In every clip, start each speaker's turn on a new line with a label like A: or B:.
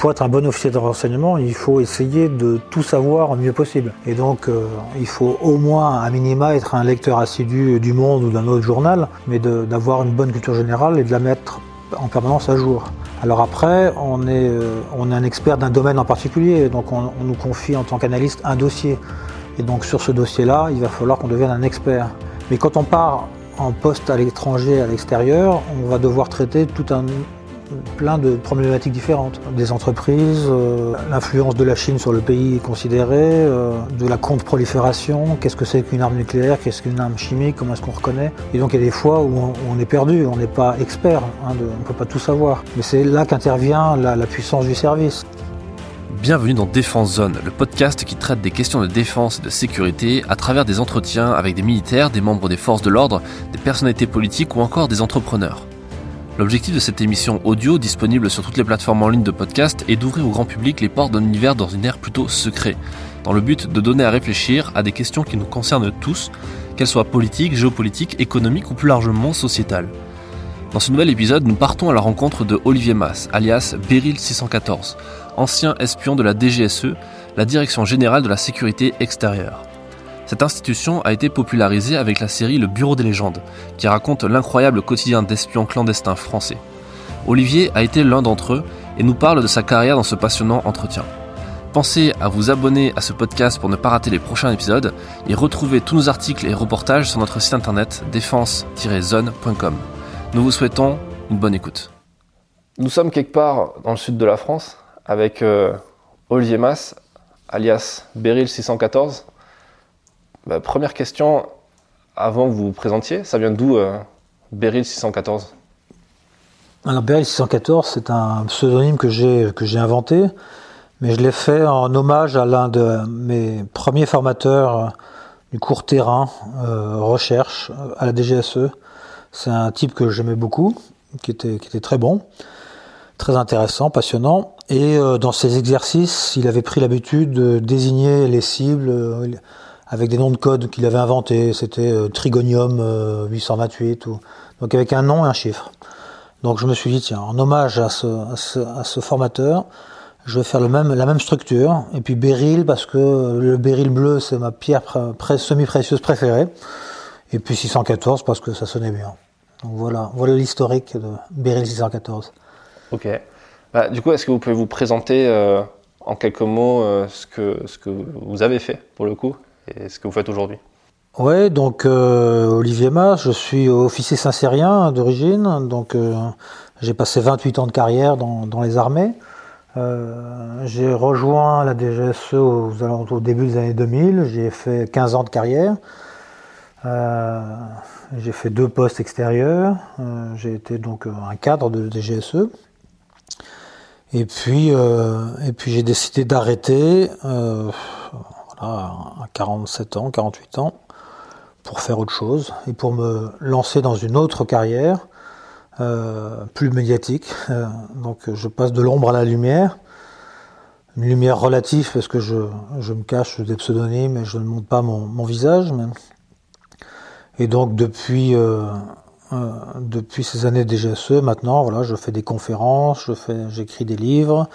A: pour être un bon officier de renseignement, il faut essayer de tout savoir au mieux possible. Et donc, euh, il faut au moins, à minima, être un lecteur assidu du Monde ou d'un autre journal, mais d'avoir une bonne culture générale et de la mettre en permanence à jour. Alors après, on est, euh, on est un expert d'un domaine en particulier, donc on, on nous confie en tant qu'analyste un dossier. Et donc sur ce dossier-là, il va falloir qu'on devienne un expert. Mais quand on part en poste à l'étranger, à l'extérieur, on va devoir traiter tout un plein de problématiques différentes. Des entreprises, euh, l'influence de la Chine sur le pays est considérée, euh, de la contre-prolifération, qu'est-ce que c'est qu'une arme nucléaire, qu'est-ce qu'une arme chimique, comment est-ce qu'on reconnaît? Et donc il y a des fois où on, est perdu, on n'est pas expert, hein, on ne peut pas tout savoir. Mais c'est là qu'intervient la, la puissance du service.
B: Bienvenue dans Défense Zone, le podcast qui traite des questions de défense et de sécurité à travers des entretiens avec des militaires, des membres des forces de l'ordre, des personnalités politiques ou encore des entrepreneurs. L'objectif de cette émission audio, disponible sur toutes les plateformes en ligne de podcast, est d'ouvrir au grand public les portes d'un univers dans une ère plutôt secret, dans le but de donner à réfléchir à des questions qui nous concernent tous, qu'elles soient politiques, géopolitiques, économiques ou plus largement sociétales. Dans ce nouvel épisode, nous partons à la rencontre de Olivier Mass, alias Beryl 614, ancien espion de la DGSE, la Direction Générale de la Sécurité Extérieure. Cette institution a été popularisée avec la série Le Bureau des légendes, qui raconte l'incroyable quotidien d'espions clandestins français. Olivier a été l'un d'entre eux et nous parle de sa carrière dans ce passionnant entretien. Pensez à vous abonner à ce podcast pour ne pas rater les prochains épisodes et retrouver tous nos articles et reportages sur notre site internet défense-zone.com. Nous vous souhaitons une bonne écoute. Nous sommes quelque part dans le sud de la France avec euh, Olivier Mass, alias Beryl 614. Bah, première question, avant que vous vous présentiez, ça vient d'où euh, Beryl 614
A: Alors Beryl 614, c'est un pseudonyme que j'ai inventé, mais je l'ai fait en hommage à l'un de mes premiers formateurs du cours terrain euh, recherche à la DGSE. C'est un type que j'aimais beaucoup, qui était très bon, très intéressant, passionnant. Et euh, dans ses exercices, il avait pris l'habitude de désigner les cibles. Euh, avec des noms de code qu'il avait inventés. C'était euh, Trigonium 828, euh, donc avec un nom et un chiffre. Donc je me suis dit, tiens, en hommage à ce, formateur, je vais faire la même structure. Et puis Beryl, parce que le Beryl bleu, c'est ma pierre semi-précieuse préférée. Et puis 614, parce que ça sonnait bien. Donc voilà, voilà l'historique de Beryl 614.
B: Ok. Bah, du coup, est-ce que vous pouvez vous présenter euh, en quelques mots que, ce que vous avez fait, pour le coup? Et ce que vous faites aujourd'hui
A: Ouais, donc euh, Olivier Mas, je suis officier saint d'origine, donc euh, j'ai passé 28 ans de carrière dans, les armées. Euh, j'ai rejoint la DGSE au début des années 2000, j'ai fait 15 ans de carrière. j'ai fait deux postes extérieurs, j'ai été donc un cadre de DGSE. Et puis, et puis j'ai décidé d'arrêter à 47 ans, 48 ans, pour faire autre chose et pour me lancer dans une autre carrière euh, plus médiatique. Euh, donc je passe de l'ombre à la lumière, une lumière relative parce que je, me cache des pseudonymes et je ne montre pas mon, visage. Et donc depuis euh, depuis ces années de DGSE, maintenant je fais des conférences, j'écris des livres.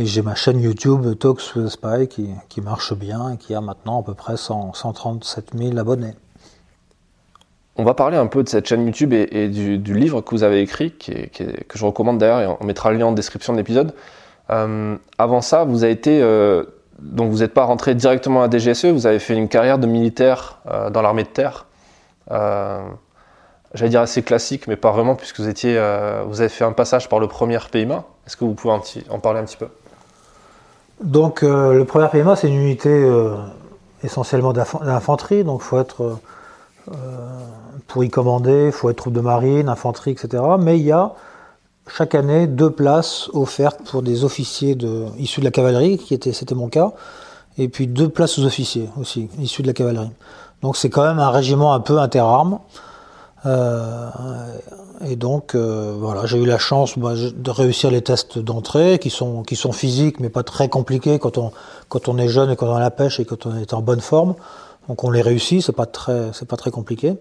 A: Et j'ai ma chaîne YouTube Talks with Spy qui, qui, marche bien et qui a maintenant à peu près 137 000 abonnés.
B: On va parler un peu de cette chaîne YouTube et, du, livre que vous avez écrit, que je recommande d'ailleurs, et on mettra le lien en description de l'épisode. Euh, avant ça, vous avez été, euh, donc vous n'êtes pas rentré directement à DGSE, vous avez fait une carrière de militaire euh, dans l'armée de terre. J'allais dire assez classique, mais pas vraiment, puisque vous étiez, vous avez fait un passage par le premier PIMA. Est-ce que vous pouvez en parler un petit peu?
A: Donc euh, le premier PMA, c'est une unité euh, essentiellement d'infanterie, donc faut être euh, pour y commander, il faut être troupe de marine, infanterie, etc. Mais il y a chaque année deux places offertes pour des officiers de, issus de la cavalerie, qui était, c'était mon cas, et puis deux places aux officiers aussi, issus de la cavalerie. Donc c'est quand même un régiment un peu interarmes. Euh, et donc euh, voilà, j'ai eu la chance bah, de réussir les tests d'entrée qui sont qui sont physiques mais pas très compliqués quand on quand on est jeune et quand on a la pêche et quand on est en bonne forme. Donc on les réussit, c'est pas très c'est pas très compliqué.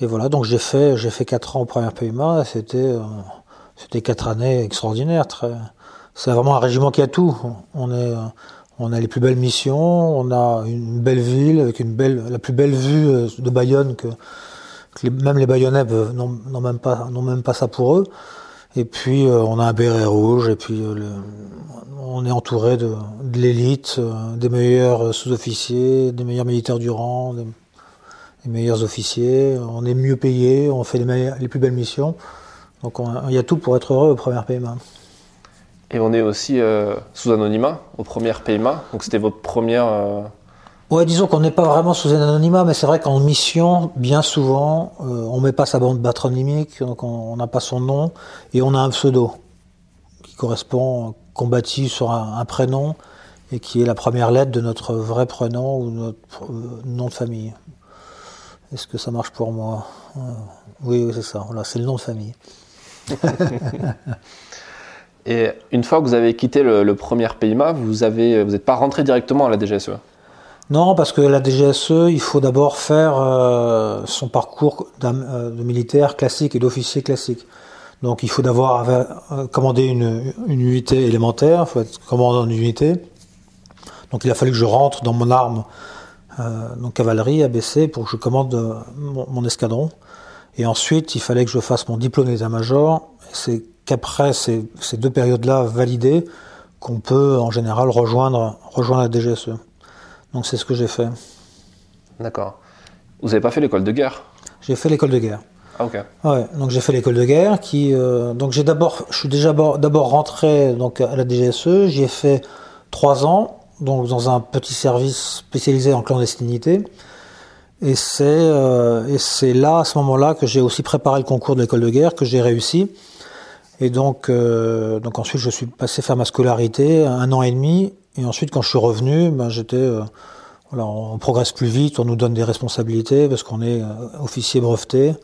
A: Et voilà, donc j'ai fait j'ai fait quatre ans au premier PMA, c'était euh, c'était quatre années extraordinaires, très c'est vraiment un régiment qui a tout. On est, on a les plus belles missions, on a une belle ville avec une belle, la plus belle vue euh, de Bayonne que, même les Bayonnais n'ont même pas, ça pour eux. Et puis euh, on a un béret rouge et puis euh, on est entouré de, l'élite, des meilleurs sous-officiers, des meilleurs militaires du rang, des, meilleurs officiers. On est mieux payé, on fait les, les plus belles missions. Donc il y a tout pour être heureux au premier PMA.
B: Et on est aussi euh, sous anonymat au premier PMA. Donc c'était votre première. Euh...
A: Ouais, disons qu'on n'est pas vraiment sous un anonymat, mais c'est vrai qu'en mission, bien souvent, euh, on met pas sa bande patronymique, donc on n'a pas son nom, et on a un pseudo qui correspond, qu'on bâtit sur un, prénom, et qui est la première lettre de notre vrai prénom ou notre euh, nom de famille. Est-ce que ça marche pour moi? Oui, oui c'est ça. Voilà, c'est le nom de famille.
B: Et une fois que vous avez quitté le, premier PIMA, vous avez, vous n'êtes pas rentré directement à la DGSE
A: Non, parce que la DGSE, il faut d'abord faire euh, son parcours euh, de militaire classique et d'officier classique. Donc il faut d'abord euh, commander une, unité élémentaire, il faut être commandant d'une unité. Donc il a fallu que je rentre dans mon arme, donc cavalerie, ABC, pour que je commande mon, escadron. Et ensuite, il fallait que je fasse mon diplôme d'état-major. C'est qu'après ces, deux périodes-là validées, qu'on peut en général rejoindre, rejoindre la DGSE. Donc c'est ce que j'ai fait.
B: D'accord. Vous n'avez pas fait l'école de guerre?
A: J'ai fait l'école de guerre.
B: Ah ok.
A: Ouais, donc j'ai fait l'école de guerre qui, euh, donc j'ai d'abord, je suis déjà d'abord rentré donc à la DGSE. J'y ai fait trois ans, donc dans un petit service spécialisé en clandestinité. Et c'est euh, là à ce moment-là que j'ai aussi préparé le concours de l'école de guerre que j'ai réussi. Et donc, euh, donc ensuite, je suis passé faire ma scolarité, un an et demi. Et ensuite, quand je suis revenu, ben, j'étais, euh, voilà, on progresse plus vite, on nous donne des responsabilités parce qu'on est euh, officier breveté.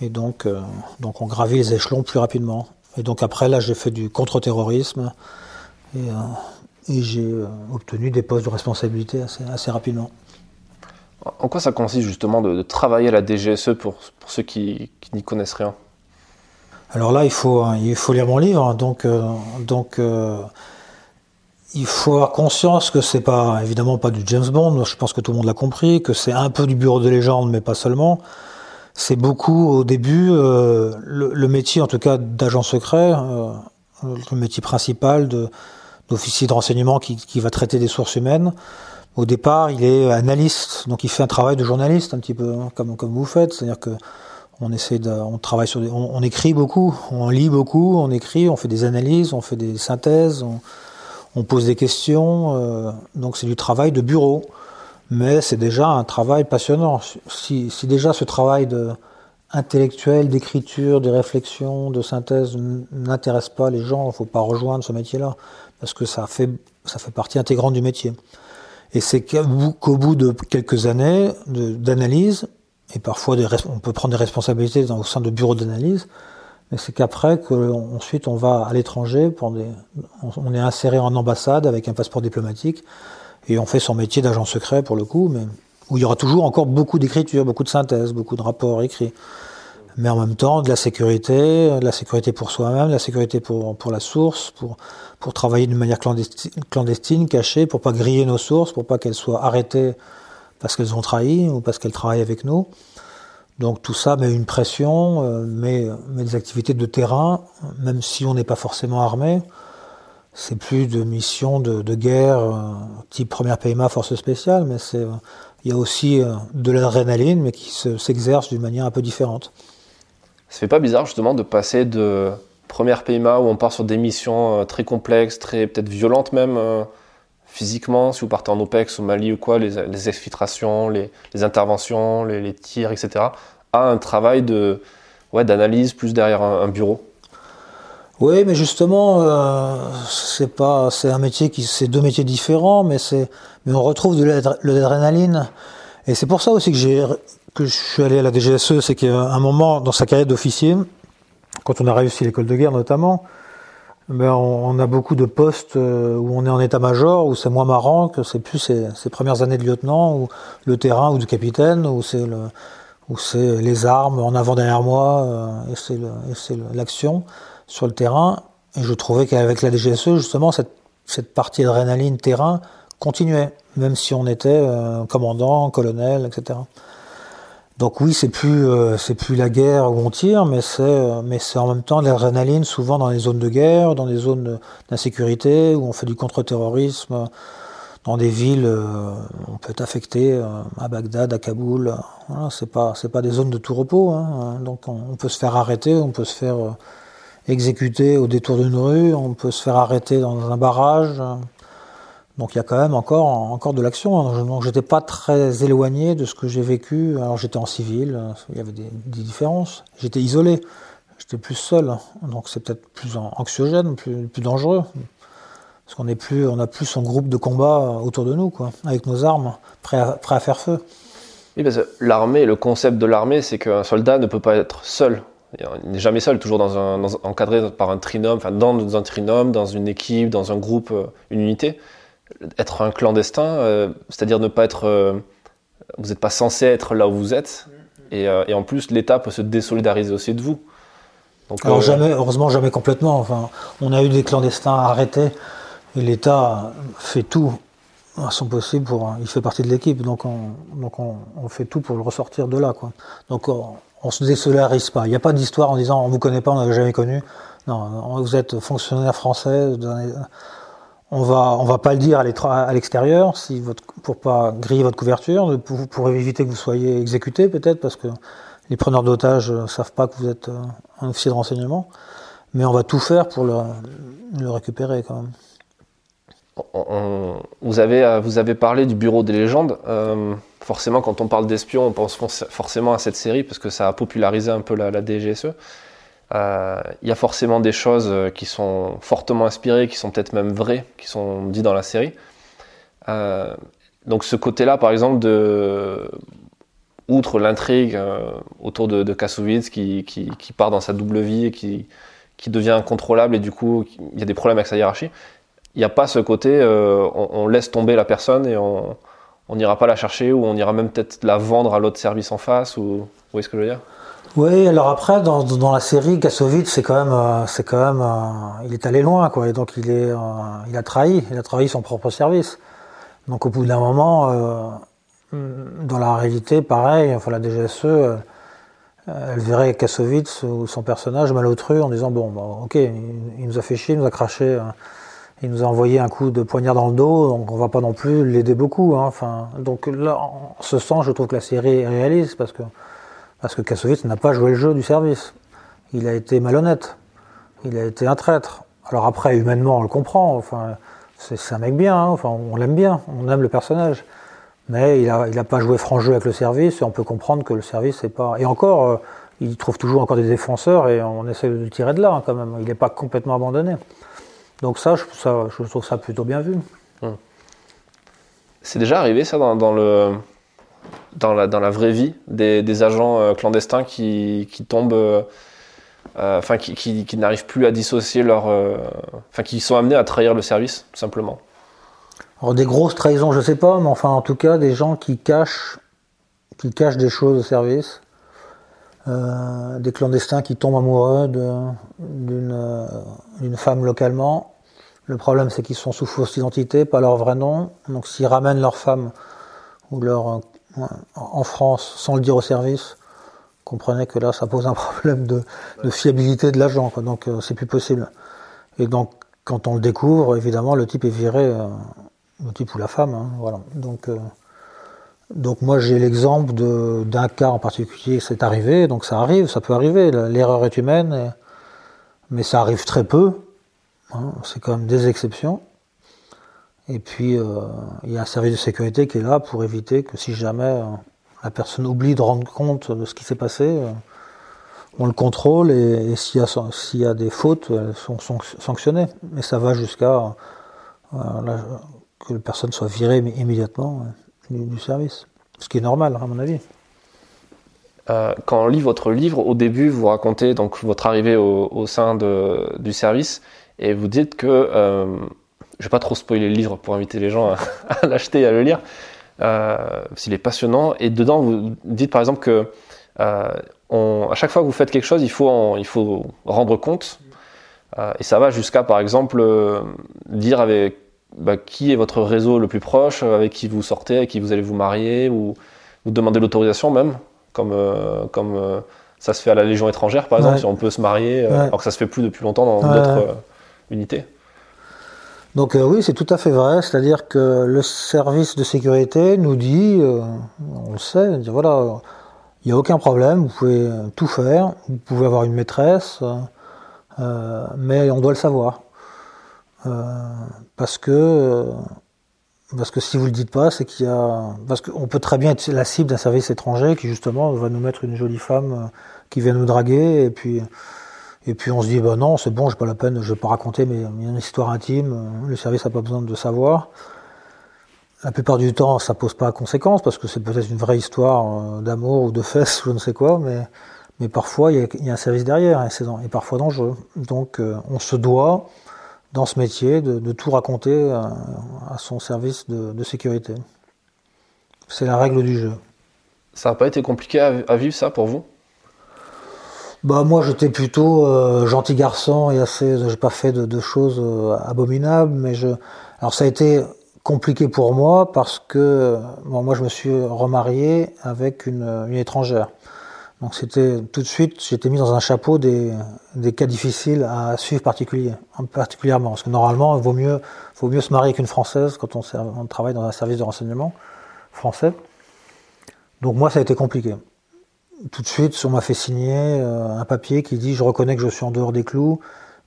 A: Et donc, euh, donc, on gravit les échelons plus rapidement. Et donc après, là, j'ai fait du contre-terrorisme et, et j'ai obtenu des postes de responsabilité assez, assez rapidement.
B: En quoi ça consiste justement de, de travailler à la DGSE pour, pour ceux qui, qui n'y connaissent rien?
A: Alors là, il faut, il faut lire mon livre, donc, euh, donc euh, il faut avoir conscience que c'est pas évidemment pas du James Bond. Je pense que tout le monde l'a compris, que c'est un peu du bureau de légende, mais pas seulement. C'est beaucoup au début euh, le, métier, en tout cas d'agent secret, le métier principal de d'officier de renseignement qui, qui va traiter des sources humaines. Au départ, il est analyste, donc il fait un travail de journaliste un petit peu hein, comme comme vous faites, c'est-à-dire que on essaie de, on travaille sur, des, on, écrit beaucoup, on lit beaucoup, on écrit, on fait des analyses, on fait des synthèses, on, pose des questions. Euh, donc c'est du travail de bureau, mais c'est déjà un travail passionnant. Si, déjà ce travail intellectuel, d'écriture, de réflexion, de synthèse n'intéresse pas les gens, il ne faut pas rejoindre ce métier-là parce que ça fait partie intégrante du métier. Et c'est qu'au bout de quelques années d'analyse, et parfois on peut prendre des responsabilités au sein de bureaux d'analyse, mais c'est qu'après que ensuite on va à l'étranger, on, est inséré en ambassade avec un passeport diplomatique et on fait son métier d'agent secret pour le coup, mais où il y aura toujours encore beaucoup d'écriture, beaucoup de synthèse, beaucoup de rapports écrits, mais en même temps de la sécurité, de la sécurité pour soi-même, de la sécurité pour la source, pour pour travailler d'une manière clandestine, clandestine, cachée, pour pas griller nos sources, pour pas qu'elles soient arrêtées parce qu'elles ont trahi ou parce qu'elles travaillent avec nous. Donc tout ça met une pression, euh, met, des activités de terrain, même si on n'est pas forcément armé. C'est plus de missions de, guerre euh, type première PMA, force spéciale, mais c'est il y a aussi euh, de l'adrénaline, mais qui s'exerce d'une manière un peu différente.
B: Ça fait pas bizarre justement de passer de première PMA où on part sur des missions très complexes, très peut-être violentes même, physiquement, si vous partez en OPEX au Mali ou quoi, les, exfiltrations, les, interventions, les, tirs, etc., à un travail de, ouais, d'analyse plus derrière un, bureau
A: Oui, mais justement, euh, c'est pas, c'est un métier qui, c'est deux métiers différents, mais c'est, mais on retrouve de l'adrénaline. Et c'est pour ça aussi que j'ai, que je suis allé à la DGSE, c'est qu'à un moment dans sa carrière d'officier, quand on a réussi l'école de guerre notamment, ben on, a beaucoup de postes euh, où on est en état-major, où c'est moins marrant que c'est plus ces, premières années de lieutenant, ou le terrain ou de capitaine, où c'est les armes en avant derrière moi, euh, et c'est l'action sur le terrain. Et je trouvais qu'avec la DGSE, justement, cette, cette partie adrénaline terrain continuait, même si on était euh, commandant, colonel, etc. Donc oui, c'est plus euh, plus la guerre où on tire, mais c'est euh, mais c'est en même temps l'adrénaline, souvent dans les zones de guerre, dans des zones d'insécurité où on fait du contre-terrorisme, dans des villes, on peut être affecté à Bagdad, à Kaboul. Voilà, c'est pas pas des zones de tout repos. Hein, donc on, peut se faire arrêter, on peut se faire exécuté au détour d'une rue, on peut se faire arrêter dans un barrage. Donc il y a quand même encore, encore de l'action. Donc j'étais pas très éloigné de ce que j'ai vécu. Alors j'étais en civil, il y avait des, différences. J'étais isolé, j'étais plus seul. Donc c'est peut-être plus anxiogène, plus, plus dangereux. Parce qu'on plus, on a plus son groupe de combat autour de nous, quoi, avec nos armes, prêts à, à faire feu.
B: Oui, parce que l'armée, le concept de l'armée, c'est qu'un soldat ne peut pas être seul. Il n'est jamais seul, toujours encadré par un trinôme, enfin dans un trinôme, dans une équipe, dans un groupe, euh, une unité. Être un clandestin, euh, c'est-à-dire ne pas être. Euh, vous n'êtes pas censé être là où vous êtes. Et, et en plus, l'État peut se désolidariser aussi de vous.
A: Donc, Alors, jamais, heureusement, jamais complètement. Enfin, on a eu des clandestins arrêtés et l'État fait tout à son possible pour. Il fait partie de l'équipe, donc, on, donc on, on, fait tout pour le ressortir de là. Quoi. Donc, on, on se désolidarise pas. Il n'y a pas d'histoire en disant on vous connaît pas, on n'avait jamais connu. Non, vous êtes fonctionnaire français. On va, va pas le dire à l'extérieur, si votre, pour pas griller votre couverture, pour, éviter que vous soyez exécuté peut-être, parce que les preneurs d'otages ne savent pas que vous êtes euh, un officier de renseignement. Mais on va tout faire pour le, récupérer quand même.
B: vous, avez, euh, vous avez parlé du bureau des légendes. Euh, forcément, quand on parle d'espion, on pense forcément à cette série parce que ça a popularisé un peu la, DGSE. Euh, il y a forcément des choses euh, qui sont fortement inspirées, qui sont peut-être même vraies, qui sont dites dans la série. Euh, donc ce côté-là, par exemple, de, outre l'intrigue autour de, de qui, part dans sa double vie et qui, devient incontrôlable et du coup il y a des problèmes avec sa hiérarchie, il n'y a pas ce côté on, laisse tomber la personne et on, on n'ira pas la chercher ou on ira même peut-être la vendre à l'autre service en face ou vous voyez ce que je veux dire?
A: Oui, alors après dans, dans la série Kassovitz c'est quand même euh, c'est quand même euh, il est allé loin quoi et donc il est euh, il a trahi il a trahi son propre service donc au bout d'un moment dans la réalité pareil enfin la DGSE elle verrait Kassovitz ou son personnage malotru en disant bon bah, ok il, nous a fait chier il nous a craché il nous a envoyé un coup de poignard dans le dos, donc on va pas non plus l'aider beaucoup. Hein. Enfin, donc là, en ce sens, je trouve que la série est réaliste parce que parce que Kassovitz n'a pas joué le jeu du service. Il a été malhonnête. Il a été un traître. Alors après, humainement, on le comprend. Enfin, c'est un mec bien. Hein. Enfin, on l'aime bien. On aime le personnage. Mais il a, il a pas joué franc jeu avec le service et on peut comprendre que le service n'est pas. Et encore, euh, il trouve toujours encore des défenseurs et on essaie de le tirer de là hein, quand même. Il n'est pas complètement abandonné. Donc ça je, trouve ça plutôt bien vu. Hum.
B: C'est déjà arrivé ça dans, le, dans, la, vraie vie des, agents euh, clandestins qui, tombent, euh, euh, enfin qui, n'arrivent plus à dissocier leur, enfin qui sont amenés à trahir le service tout simplement.
A: Alors des grosses trahisons, je sais pas, mais enfin en tout cas des gens qui cachent, qui cachent des choses au service. des clandestins qui tombent amoureux d'une femme localement le problème, c'est qu'ils sont sous fausse identité, pas leur vrai nom. Donc, s'ils ramènent leur femme ou leur en France sans le dire au service, comprenez que là, ça pose un problème de, fiabilité de l'agent. Donc, euh, c'est plus possible. Et donc, quand on le découvre, évidemment, le type est viré, euh, le type ou la femme. Hein, voilà. Donc, donc moi, j'ai l'exemple d'un cas en particulier, c'est arrivé. Donc, ça arrive, ça peut arriver. L'erreur est humaine, mais ça arrive très peu. Hein, c'est quand même des exceptions. Et puis, euh, il y a un service de sécurité qui est là pour éviter que si jamais euh, la personne oublie de rendre compte de ce qui s'est passé, euh, on le contrôle et, s'il y, y, a des fautes, elles sont, sanctionnées. Mais ça va jusqu'à que la personne soit virée immédiatement du, service. Ce qui est normal, à mon avis.
B: quand on lit votre livre, au début, vous racontez donc votre arrivée au, sein du service et vous dites que, je vais pas trop spoiler le livre pour inviter les gens à, l'acheter et à le lire, euh, s'il est passionnant, et dedans vous dites par exemple que euh, à chaque fois que vous faites quelque chose, il faut, il faut rendre compte. Et ça va jusqu'à, par exemple, dire avec bah, qui est votre réseau le plus proche, avec qui vous sortez, avec qui vous allez vous marier, ou vous demander l'autorisation même, comme, comme ça se fait à la Légion étrangère, par exemple, si on peut se marier, alors que ça se fait plus depuis longtemps dans d'autres unités.
A: Donc euh, oui, c'est tout à fait vrai. C'est-à-dire que le service de sécurité nous dit, euh, on le sait, dit, voilà, il n'y a aucun problème, vous pouvez tout faire, vous pouvez avoir une maîtresse, euh, mais on doit le savoir. parce que parce que si vous le dites pas, c'est qu'il y a parce qu'on peut très bien être la cible d'un service étranger qui justement va nous mettre une jolie femme qui vient nous draguer et puis et puis on se dit, bah non, c'est bon, j'ai pas la peine, je vais pas raconter mais une histoire intime, le service n'a pas besoin de savoir. La plupart du temps, ça pose pas de conséquences parce que c'est peut-être une vraie histoire euh, d'amour ou de fesses ou je ne sais quoi, mais, mais parfois il y, a, un service derrière et c'est parfois dangereux. Donc euh, on se doit, dans ce métier, de, tout raconter euh, à, son service de, sécurité. C'est la règle du jeu.
B: Ça n'a pas été compliqué à vivre ça pour vous?
A: Bah moi j'étais plutôt euh, gentil garçon et assez, j'ai pas fait de, choses euh, abominables, mais je, alors ça a été compliqué pour moi parce que bon, moi je me suis remarié avec une, une étrangère. Donc c'était tout de suite, j'étais mis dans un chapeau des, des cas difficiles à suivre particulier, particulièrement, parce que normalement il vaut mieux, vaut mieux se marier qu'une française quand on, on travaille dans un service de renseignement français. Donc moi ça a été compliqué tout de suite, on m'a fait signer euh, un papier qui dit je reconnais que je suis en dehors des clous,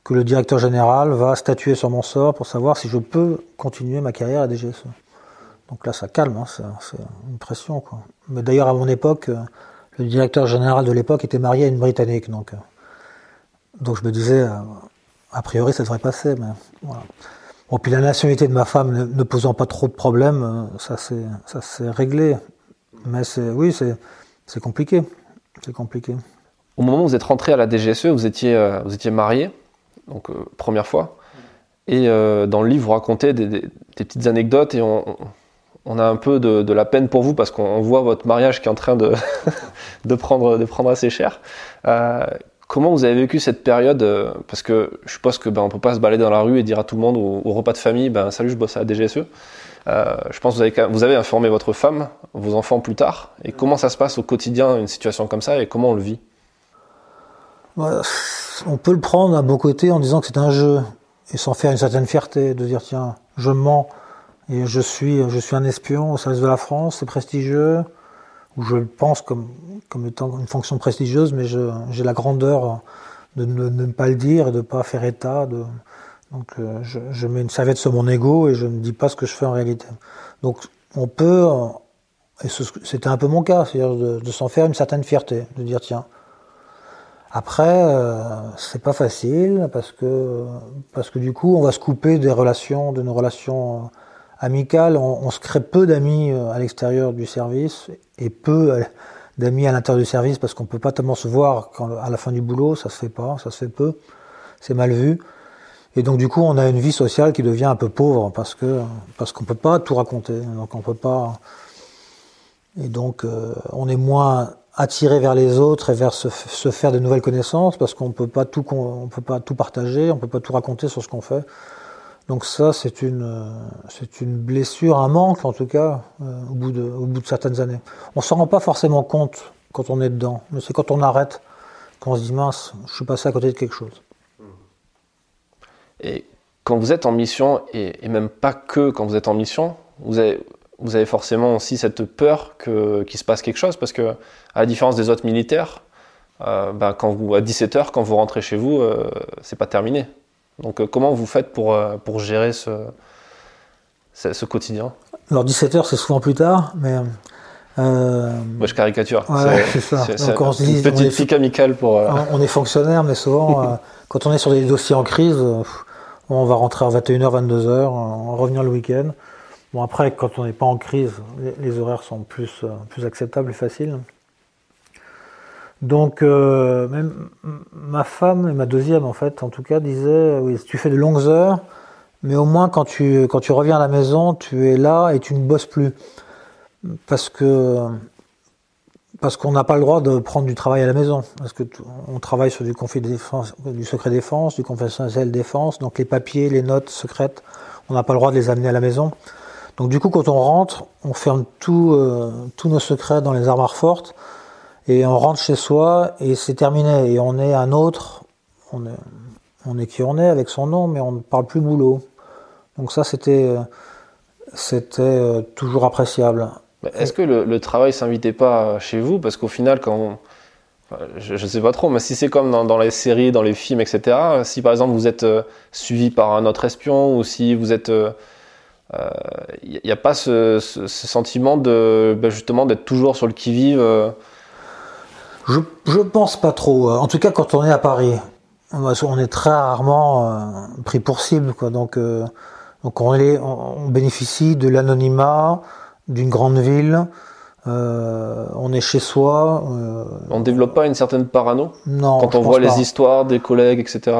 A: que le directeur général va statuer sur mon sort pour savoir si je peux continuer ma carrière à DGSE. Donc là, ça calme, hein, c'est une pression. Mais d'ailleurs, à mon époque, euh, le directeur général de l'époque était marié à une Britannique, donc, euh, donc je me disais, a priori, ça devrait passer. Bon, puis la nationalité de ma femme ne, posant pas trop de problèmes, ça s'est réglé. Mais oui, c'est compliqué c'est compliqué.
B: Au moment où vous êtes rentré à la DGSE, vous étiez, euh, vous étiez marié, donc euh, première fois. Et euh, dans le livre, vous racontez des, petites anecdotes et on, on, a un peu de, la peine pour vous parce qu'on voit votre mariage qui est en train de, de, prendre, de prendre assez cher. comment vous avez vécu cette période Parce que je suppose que ben, on peut pas se balader dans la rue et dire à tout le monde au, repas de famille, ben, salut, je bosse à la DGSE. Euh, je pense que vous avez, vous avez informé votre femme, vos enfants plus tard. Et comment ça se passe au quotidien, une situation comme ça, et comment on le vit?
A: On peut le prendre à beau côté en disant que c'est un jeu, et sans faire une certaine fierté, de dire tiens, je mens, et je suis, je suis un espion au service de la France, c'est prestigieux, ou je le pense comme, comme étant une fonction prestigieuse, mais j'ai la grandeur de ne, pas le dire et de ne pas faire état de, donc euh, je, mets une serviette sur mon ego et je ne dis pas ce que je fais en réalité. Donc on peut, euh, et c'était un peu mon cas, c'est-à-dire de, s'en faire une certaine fierté, de dire tiens. Après, euh, c'est pas facile parce que parce que du coup, on va se couper des relations, de nos relations amicales. On, se crée peu d'amis à l'extérieur du service et peu d'amis à l'intérieur du service parce qu'on peut pas tellement se voir à la fin du boulot. Ça se fait pas, ça se fait peu. C'est mal vu. Et donc du coup, on a une vie sociale qui devient un peu pauvre parce que parce qu'on peut pas tout raconter. Donc on peut pas. Et donc euh, on est moins attiré vers les autres et vers se, faire de nouvelles connaissances parce qu'on peut pas tout on peut pas tout partager, on peut pas tout raconter sur ce qu'on fait. Donc ça, c'est une c'est une blessure, un manque en tout cas euh, au bout de au bout de certaines années. On s'en rend pas forcément compte quand on est dedans, mais c'est quand on arrête qu'on se dit mince, je suis passé à côté de quelque chose.
B: Et quand vous êtes en mission, et, même pas que quand vous êtes en mission, vous avez, vous avez forcément aussi cette peur qu'il se passe quelque chose, parce que, à la différence des autres militaires, euh, ben, quand vous, à 17h, quand vous rentrez chez vous, euh, c'est pas terminé. Donc euh, comment vous faites pour, euh, pour gérer ce, ce, quotidien?
A: Alors 17h, c'est souvent plus tard, mais...
B: Moi, je caricature.
A: c'est ça.
B: une petite pique amicale pour...
A: On est fonctionnaire, mais souvent, quand on est sur des dossiers en crise on va rentrer à 21h, 22h, on revenir le week-end. Bon, après, quand on n'est pas en crise, les, horaires sont plus, euh, plus acceptables et faciles. Donc, euh, même ma femme et ma deuxième, en fait, en tout cas, disaient oui, tu fais de longues heures, mais au moins quand tu, quand tu reviens à la maison, tu es là et tu ne bosses plus. Parce que, parce qu'on n'a pas le droit de prendre du travail à la maison. Parce que on travaille sur du, secret défense, du confidentiel défense, donc les papiers, les notes secrètes, on n'a pas le droit de les amener à la maison. Donc du coup, quand on rentre, on ferme euh, tous nos secrets dans les armoires fortes et on rentre chez soi et c'est terminé. Et on est un autre, on est, qui on est avec son nom, mais on ne parle plus boulot. Donc ça, c'était, euh, euh, toujours appréciable.
B: Est-ce que le, le travail s'invitait pas chez vous? Parce qu'au final, quand je ne sais pas trop, mais si c'est comme dans, les séries, dans les films, etc., si par exemple vous êtes suivi par un autre espion ou si vous êtes il euh, n'y a pas ce, sentiment de ben, justement d'être toujours sur le qui-vive euh?
A: Je, je pense pas trop. En tout cas, quand on est à Paris, on est très rarement euh, pris pour cible, quoi. Donc, donc on, est, on bénéficie de l'anonymat d'une grande ville. Euh, on est chez soi. Euh,
B: on ne développe pas une certaine parano
A: Non.
B: Quand on voit les histoires des collègues, etc.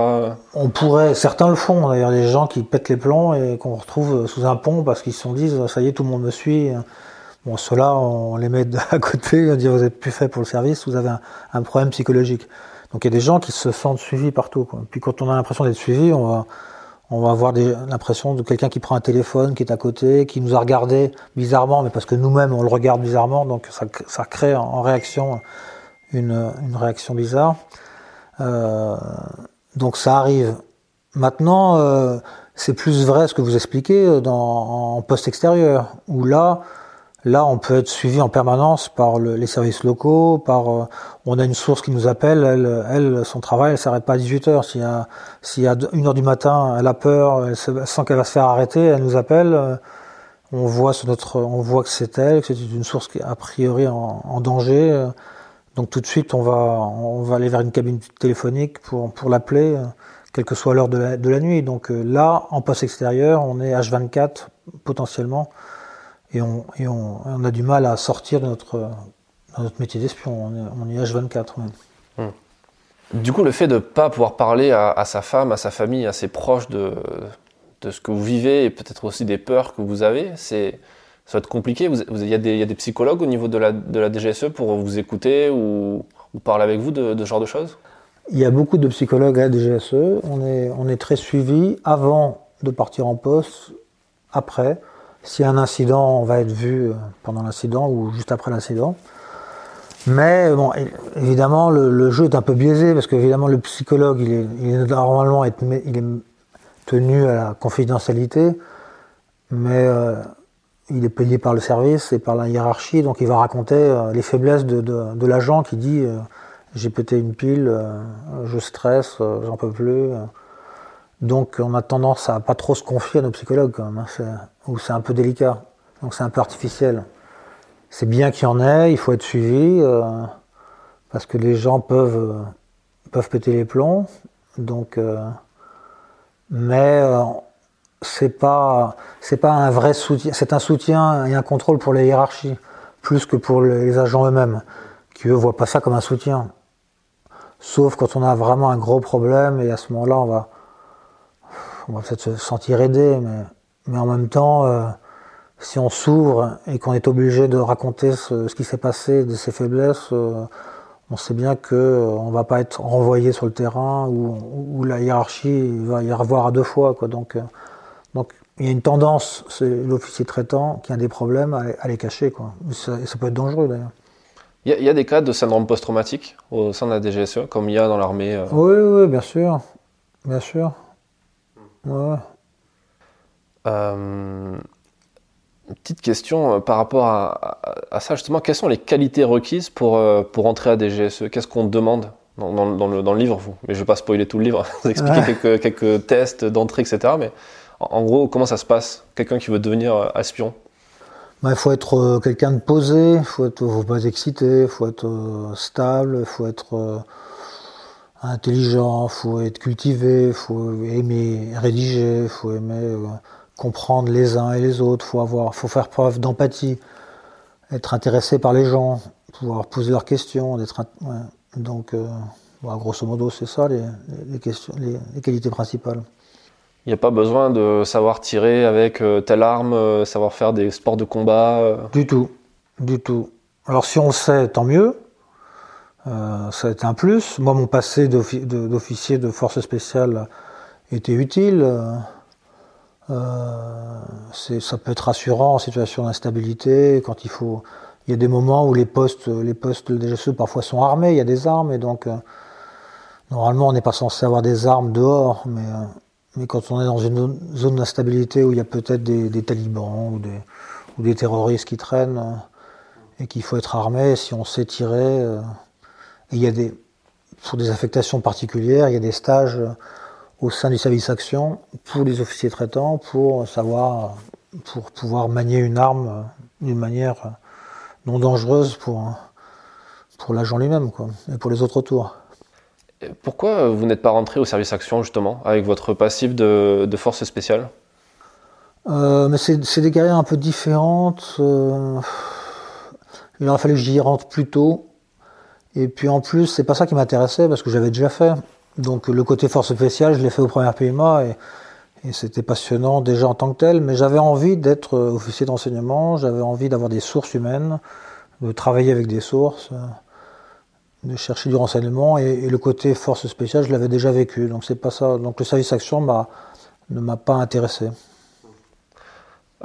A: On pourrait, certains le font d'ailleurs, des gens qui pètent les plombs et qu'on retrouve sous un pont parce qu'ils se sont dit ça y est, tout le monde me suit. Bon, ceux-là, on les met à côté, on dit vous êtes plus fait pour le service, vous avez un, problème psychologique. Donc il y a des gens qui se sentent suivis partout. Quoi. Puis quand on a l'impression d'être suivi, on va on va avoir l'impression de quelqu'un qui prend un téléphone, qui est à côté, qui nous a regardé bizarrement, mais parce que nous-mêmes on le regarde bizarrement, donc ça, crée en réaction une, réaction bizarre. Euh, donc ça arrive. Maintenant, euh, c'est plus vrai ce que vous expliquez dans, en poste extérieur, où là, Là, on peut être suivi en permanence par les services locaux, par euh, on a une source qui nous appelle, elle, elle son travail, elle s'arrête pas à 18 heures. S'il y a s'il y a une heure du matin, elle a peur, elle, sent qu'elle va se faire arrêter, elle nous appelle. Euh, on voit sur notre, on voit que c'est elle, que c'est une source qui est a priori en, en, danger. Euh, donc tout de suite, on va on va aller vers une cabine téléphonique pour pour l'appeler, quelle que soit l'heure de la, de la nuit. Donc là, en poste extérieur, on est H24 potentiellement et, on, et on, on, a du mal à sortir de notre, notre métier d'espion. On est, on est H24.
B: Hmm. Du coup, le fait de ne pas pouvoir parler à, à, sa femme, à sa famille, à ses proches de, de ce que vous vivez et peut-être aussi des peurs que vous avez, c'est ça va être compliqué. Il y, a des, y a des psychologues au niveau de la, de la DGSE pour vous écouter ou, ou parler avec vous de, de ce genre de choses?
A: Il y a beaucoup de psychologues à la DGSE. On est, on est très suivi avant de partir en poste, après. A un incident, on va être vu euh, pendant l'incident ou juste après l'incident. Mais bon, évidemment, le, jeu est un peu biaisé parce qu'évidemment, le psychologue, il est, normalement tenu à la confidentialité, mais euh, il est payé par le service et par la hiérarchie, donc il va raconter euh, les faiblesses de l'agent qui dit j'ai pété une pile, je stresse, j'en peux plus. Donc on a tendance à pas trop se confier à nos psychologues quand même, hein, où c'est un peu délicat, donc c'est un peu artificiel. C'est bien qu'il y en ait, il faut être suivi, euh, parce que les gens peuvent, euh, peuvent péter les plombs, donc, euh, mais c'est pas pas un vrai soutien, c'est un soutien et un contrôle pour les hiérarchies, plus que pour les agents eux-mêmes, qui eux voient pas ça comme un soutien. Sauf quand on a vraiment un gros problème et à ce moment-là on va on va peut-être se sentir aidé, mais, mais en même temps, euh, si on s'ouvre et qu'on est obligé de raconter ce, ce qui s'est passé, de ses faiblesses, euh, on sait bien que euh, on va pas être renvoyé sur le terrain ou, la hiérarchie va y revoir à deux fois. Quoi. Donc, donc il y a une tendance, c'est l'officier traitant qui a des problèmes à, à les cacher. Quoi. Ça, ça peut être dangereux d'ailleurs.
B: Il y, y, a des cas de syndrome post-traumatique au sein de la DGSE, comme il y a dans l'armée
A: Oui, oui, bien sûr. Bien sûr. Ouais.
B: Euh, une petite question euh, par rapport à, à, ça, justement, quelles sont les qualités requises pour, euh, pour entrer à DGSE Qu'est-ce qu'on demande dans, dans, dans, le, dans, le, livre vous? Mais je ne vais pas spoiler tout le livre, vous expliquer ouais. quelques, quelques tests d'entrée, etc. Mais en, en, gros, comment ça se passe? Quelqu'un qui veut devenir
A: il bah, faut être quelqu'un de posé, il faut être faut pas être excité, il faut être stable, il faut être intelligent, faut être cultivé, faut aimer rédiger, faut aimer comprendre les uns et les autres, faut avoir, faut faire preuve d'empathie, être intéressé par les gens, pouvoir poser leurs questions, d'être, ouais. donc euh, bah, grosso modo c'est ça les, les questions, les, les, qualités principales.
B: Il n'y a pas besoin de savoir tirer avec euh, telle arme, euh, savoir faire des sports de combat.
A: Du tout, du tout. Alors si on le sait, tant mieux. Ça a été un plus. Moi, mon passé d'officier de, force spéciale était utile. Euh, ça peut être rassurant en situation d'instabilité, quand il faut. Il y a des moments où les postes, les postes de DGSE parfois sont armés, il y a des armes, et donc euh, normalement on n'est pas censé avoir des armes dehors, mais, euh, quand on est dans une zone d'instabilité où il y a peut-être des, talibans ou des, ou des terroristes qui traînent et qu'il faut être armé, si on sait tirer, et il y a des, pour des affectations particulières, il y a des stages au sein du service action pour les officiers traitants pour savoir, pour pouvoir manier une arme d'une manière non dangereuse pour, pour l'agent lui-même quoi, et pour les autres autour.
B: Pourquoi vous n'êtes pas rentré au service action justement avec votre passif de, de force spéciale?
A: Euh, mais c'est des carrières un peu différentes. Euh, il aurait fallu que j'y rentre plus tôt. Et puis en plus, c'est pas ça qui m'intéressait parce que j'avais déjà fait. Donc le côté force spéciale, je l'ai fait au premier PMA et, c'était passionnant déjà en tant que tel, mais j'avais envie d'être euh, officier d'enseignement, j'avais envie d'avoir des sources humaines, de travailler avec des sources, euh, de chercher du renseignement et, le côté force spéciale, je l'avais déjà vécu. Donc c'est pas ça. Donc le service action ne m'a pas intéressé.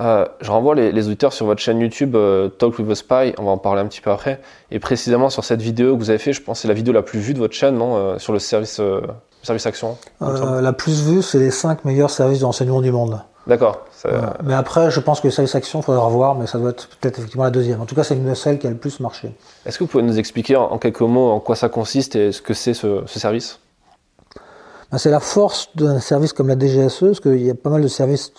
B: Euh, je renvoie les, auditeurs sur votre chaîne YouTube Talk with a Spy, on va en parler un petit peu après. Et précisément sur cette vidéo que vous avez fait, je pense que c'est la vidéo la plus vue de votre chaîne, non Sur le service, service action
A: La plus vue, c'est les 5 meilleurs services d'enseignement du monde.
B: D'accord.
A: Mais après, je pense que le service action, il faudra revoir, mais ça doit être peut-être effectivement la deuxième. En tout cas, c'est une de celles qui a le plus marché.
B: Est-ce que vous pouvez nous expliquer en, quelques mots en quoi ça consiste et ce que c'est ce service?
A: C'est la force d'un service comme la DGSE, parce qu'il y a pas mal de services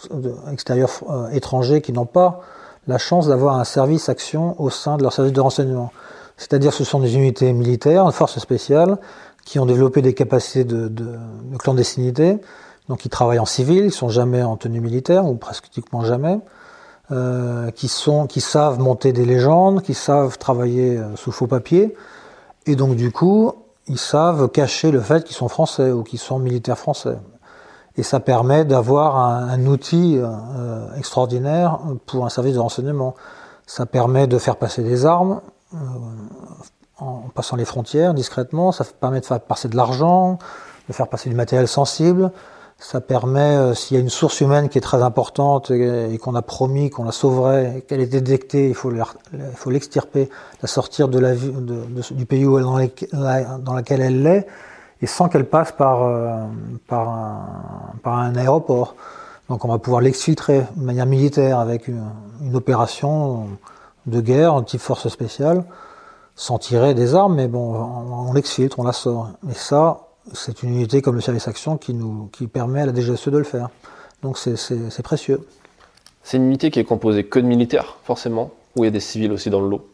A: extérieurs euh, étrangers qui n'ont pas la chance d'avoir un service action au sein de leur service de renseignement. C'est-à-dire ce sont des unités militaires, de forces spéciales, qui ont développé des capacités de, de, de, clandestinité, donc ils travaillent en civil, ils sont jamais en tenue militaire, ou pratiquement jamais, euh, qui, qui savent monter des légendes, qui savent travailler euh, sous faux papier, et donc du coup, ils savent cacher le fait qu'ils sont français ou qu'ils sont militaires français. Et ça permet d'avoir un, outil euh, extraordinaire pour un service de renseignement. Ça permet de faire passer des armes euh, en passant les frontières discrètement. Ça permet de faire passer de l'argent, de faire passer du matériel sensible. Ça permet, euh, s'il y a une source humaine qui est très importante et, qu'on a promis qu'on la sauverait, qu'elle est détectée, il faut l'extirper, la sortir de la, de, du pays où elle, dans, dans lequel elle l'est, et sans qu'elle passe par, euh, par, un, aéroport. Donc on va pouvoir l'exfiltrer de manière militaire avec une, opération de guerre, type force spéciale, sans tirer des armes, mais bon, on, on l'exfiltre, on la sort. Et ça, c'est une unité comme le service action qui, nous, qui permet à la DGSE de le faire. Donc c'est précieux.
B: C'est une unité qui est composée que de militaires, forcément, ou il y a des civils aussi dans le lot?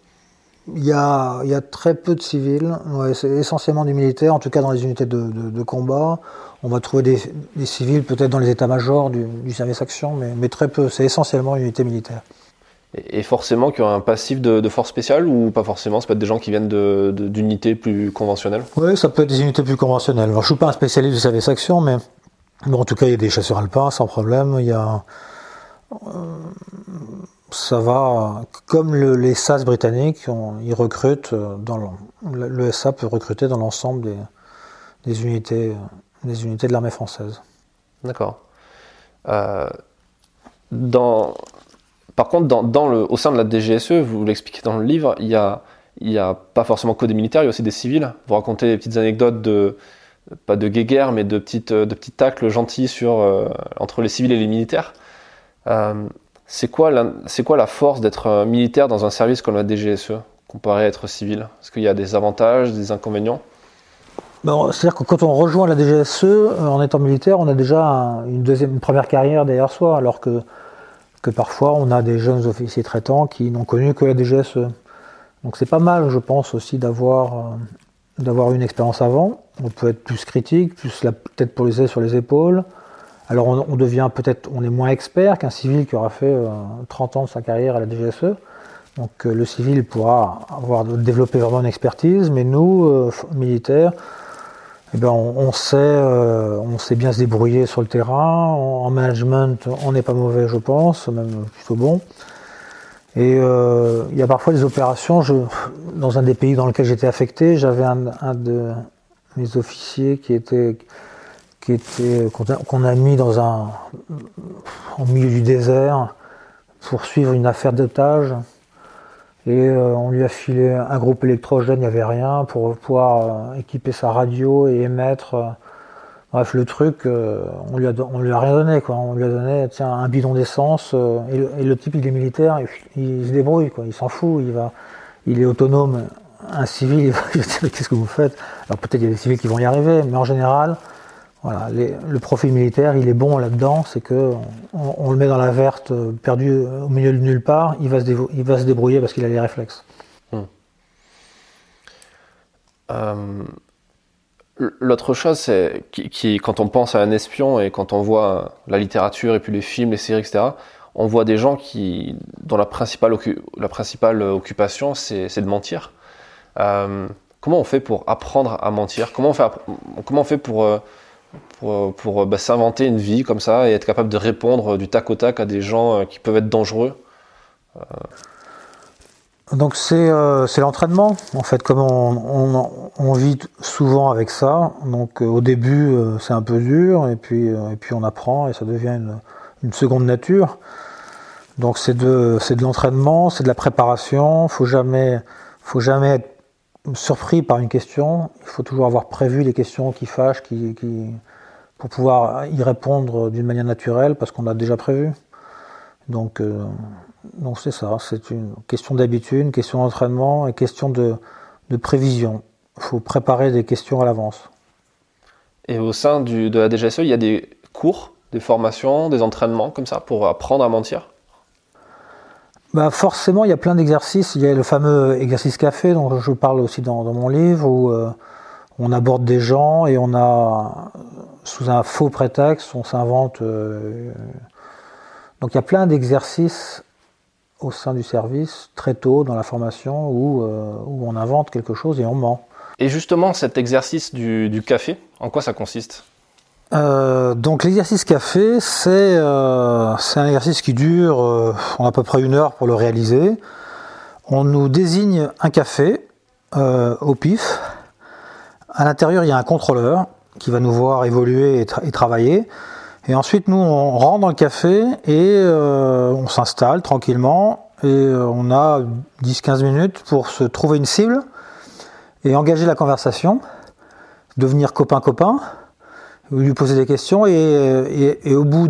A: Il y, a, il y a très peu de civils, ouais, c'est essentiellement des militaires, en tout cas dans les unités de, de, combat. On va trouver des, des civils peut-être dans les états-majors du, du, service action, mais, mais très peu, c'est essentiellement une unité militaire.
B: Et forcément qu'il y aura un passif de, force spéciale ou pas forcément Ça peut être des gens qui viennent d'unités plus conventionnelles?
A: Oui, ça peut être des unités plus conventionnelles. Alors, je suis pas un spécialiste du service action, mais bon, en tout cas, il y a des chasseurs alpins sans problème. Il y a. Euh, ça va. Comme les SAS britanniques, ils recrutent euh, dans le, le SA peut recruter dans l'ensemble des, des, unités, des unités de l'armée française.
B: D'accord. Euh, dans par contre, dans, le, au sein de la DGSE, vous l'expliquez dans le livre, il n'y a, il a pas forcément que des militaires, il y a aussi des civils. Vous racontez des petites anecdotes de, pas de guéguerre, mais de petites, de petits tacles gentils euh, entre les civils et les militaires. Euh, c'est quoi, la, force d'être militaire dans un service comme la DGSE, comparé à être civil? Est-ce qu'il y a des avantages, des inconvénients?
A: Ben, C'est-à-dire que quand on rejoint la DGSE euh, en étant militaire, on a déjà une, deuxième, une première carrière derrière soi, alors que que parfois on a des jeunes officiers traitants qui n'ont connu que la DGSE. Donc c'est pas mal, je pense aussi d'avoir euh, d'avoir une expérience avant. On peut être plus critique, plus la tête aider sur les épaules. Alors on, devient peut-être, on est moins expert qu'un civil qui aura fait 30 euh, ans de sa carrière à la DGSE. Donc euh, le civil pourra avoir développé vraiment une expertise, mais nous, militaires, eh ben, on, sait, euh, on sait bien se débrouiller sur le terrain. En, management, on n'est pas mauvais, je pense, même plutôt bon. Et il y a parfois des opérations, dans un des pays dans lequel j'étais affecté, j'avais un, un, de mes officiers qui était qui était qu'on a, mis dans un au milieu du désert pour suivre une affaire d'otage. Et euh, on lui a filé un groupe électrogène, il n'y avait rien, pour pouvoir euh, équiper sa radio et émettre. Euh, bref, le truc, on lui a, on lui a rien donné, quoi. On lui a donné, tiens, un bidon d'essence. Et, le type, il est militaire, il, se débrouille, quoi. Il s'en fout, il va, il est autonome. Un civil, il va qu'est-ce que vous faites? Alors peut-être il y a des civils qui vont y arriver, mais en général, le profil militaire, il est bon là-dedans, c'est que on, le met dans la verte, euh, perdu au milieu de nulle part, il va se, débrouiller parce qu'il a les réflexes. Hmm.
B: Euh, l'autre chose, c'est qui, quand on pense à un espion et quand on voit la littérature et puis les films, les séries, etc., on voit des gens qui, dont la principale, occupation, c'est de mentir. Euh, comment on fait pour apprendre à mentir? Comment on fait pour pour, bah, s'inventer une vie comme ça et être capable de répondre du tac au tac à des gens euh, qui peuvent être dangereux euh.
A: Donc euh, c'est l'entraînement, en fait, comme on, vit souvent avec ça. Donc au début c'est un peu dur et puis, et puis on apprend et ça devient une, seconde nature. Donc c'est de, de l'entraînement, c'est de la préparation. Faut jamais, faut jamais être surpris par une question. Il faut toujours avoir prévu les questions qui fâchent, qui, pour pouvoir y répondre d'une manière naturelle parce qu'on a déjà prévu. Donc, euh, donc c'est ça, c'est une question d'habitude, une question d'entraînement et question de, de prévision. Il faut préparer des questions à l'avance.
B: Et au sein de la DGSE, il y a des cours, des formations, des entraînements comme ça pour apprendre à mentir?
A: Bah forcément, il y a plein d'exercices. Il y a le fameux exercice café dont je parle aussi dans, mon livre où euh, on aborde des gens et on a sous un faux prétexte, on s'invente. Euh, donc il y a plein d'exercices au sein du service très tôt dans la formation où, euh, où, on invente quelque chose et on ment.
B: Et justement, cet exercice du, café, en quoi ça consiste?
A: Euh, donc l'exercice café, c'est un exercice qui dure à peu près une heure pour le réaliser. On nous désigne un café au pif. À l'intérieur, il y a un contrôleur qui va nous voir évoluer et, travailler. Et ensuite, nous, on rentre dans le café et euh, on s'installe tranquillement. Et euh, on a 10-15 minutes pour se trouver une cible et engager la conversation, devenir copain-copain, lui poser des questions. Et, au bout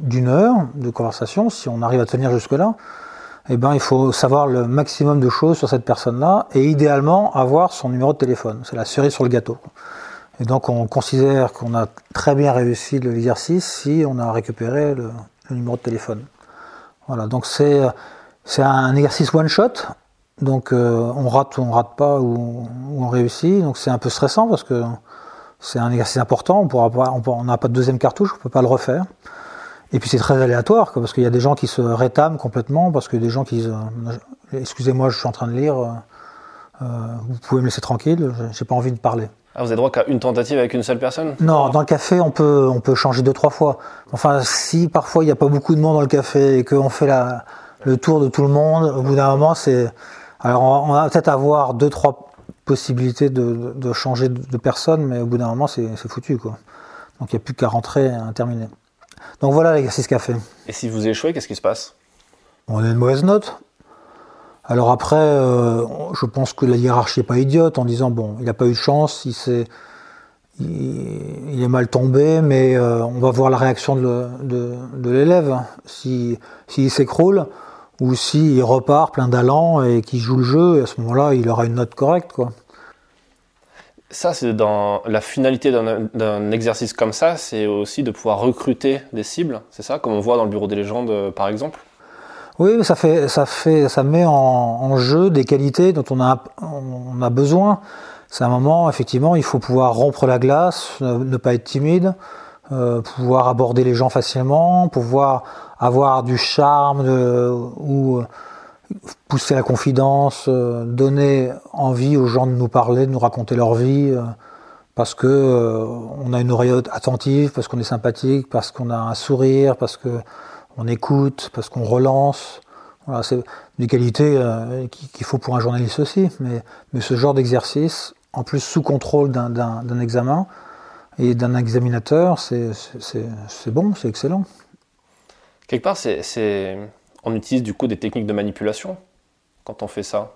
A: d'une heure de conversation, si on arrive à tenir jusque-là, eh ben, il faut savoir le maximum de choses sur cette personne-là et idéalement avoir son numéro de téléphone. C'est la cerise sur le gâteau. Et donc on considère qu'on a très bien réussi l'exercice si on a récupéré le, numéro de téléphone. Voilà, donc c'est un exercice one shot. Donc euh, on rate ou on rate pas ou, on réussit. Donc c'est un peu stressant parce que c'est un exercice important. On pourra pas, on n'a pas de deuxième cartouche, on peut pas le refaire. Et puis c'est très aléatoire parce qu'il y a des gens qui se rétament complètement parce que des gens qui disent euh, excusez-moi je suis en train de lire, euh, vous pouvez me laisser tranquille, j'ai pas envie de parler.
B: Ah, vous avez droit qu'à une tentative avec une seule personne?
A: Non, dans le café, on peut, on peut changer deux, trois fois. Enfin, si parfois il n'y a pas beaucoup de monde dans le café et qu'on fait la, le tour de tout le monde, au bout d'un moment, c'est. Alors, on va peut-être avoir deux, trois possibilités de, de changer de personne, mais au bout d'un moment, c'est foutu, quoi. Donc, il n'y a plus qu'à rentrer et à terminer. Donc, voilà l'exercice café.
B: Et si vous échouez, qu'est-ce qui se passe?
A: On a une mauvaise note. Alors après, euh, je pense que la hiérarchie n'est pas idiote en disant bon, il n'a pas eu de chance, il, est, il, est mal tombé, mais euh, on va voir la réaction de, l'élève. S'il s'écroule ou s'il repart plein d'allant et qu'il joue le jeu, et à ce moment-là, il aura une note correcte. Quoi.
B: Ça, c'est dans la finalité d'un exercice comme ça, c'est aussi de pouvoir recruter des cibles, c'est ça, comme on voit dans le bureau des légendes par exemple
A: oui, ça fait, ça fait, ça met en, jeu des qualités dont on a, besoin. C'est un moment, effectivement, il faut pouvoir rompre la glace, ne, pas être timide, euh, pouvoir aborder les gens facilement, pouvoir avoir du charme ou euh, pousser la confidence, euh, donner envie aux gens de nous parler, de nous raconter leur vie, parce que on a une oreille attentive, parce qu'on est sympathique, parce qu'on a un sourire, parce que on écoute, parce qu'on relance, Voilà, c'est des qualités euh, qu'il faut pour un journaliste aussi, mais ce genre d'exercice, en plus sous contrôle d'un examen et d'un examinateur, c'est bon, c'est excellent.
B: Quelque part, c'est on utilise du coup des techniques de manipulation quand on fait ça.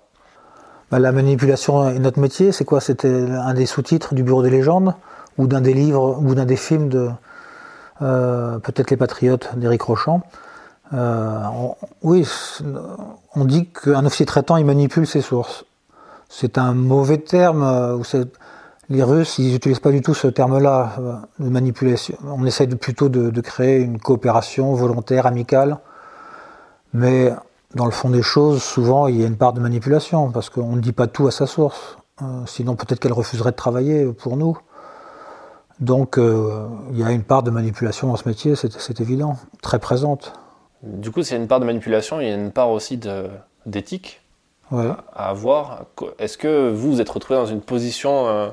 A: Bah, la manipulation est notre métier. C'est quoi? C'était un des sous-titres du Bureau des légendes ou d'un des livres ou d'un des films de euh, peut-être Les Patriotes d'Éric Rochant. Euh, oui, on dit qu'un officier traitant il manipule ses sources. C'est un mauvais terme. Euh, les Russes, ils n'utilisent pas du tout ce terme-là de manipulation. On essaye plutôt de, créer une coopération volontaire, amicale. Mais dans le fond des choses, souvent, il y a une part de manipulation, parce qu'on ne dit pas tout à sa source. sinon, peut-être qu'elle refuserait de travailler pour nous. Donc euh, il y a une part de manipulation dans ce métier, c'est évident, très présente.
B: Du coup, c'est une part de manipulation, il y a une part aussi d'éthique à, avoir. Est-ce que vous vous êtes retrouvé dans une position euh,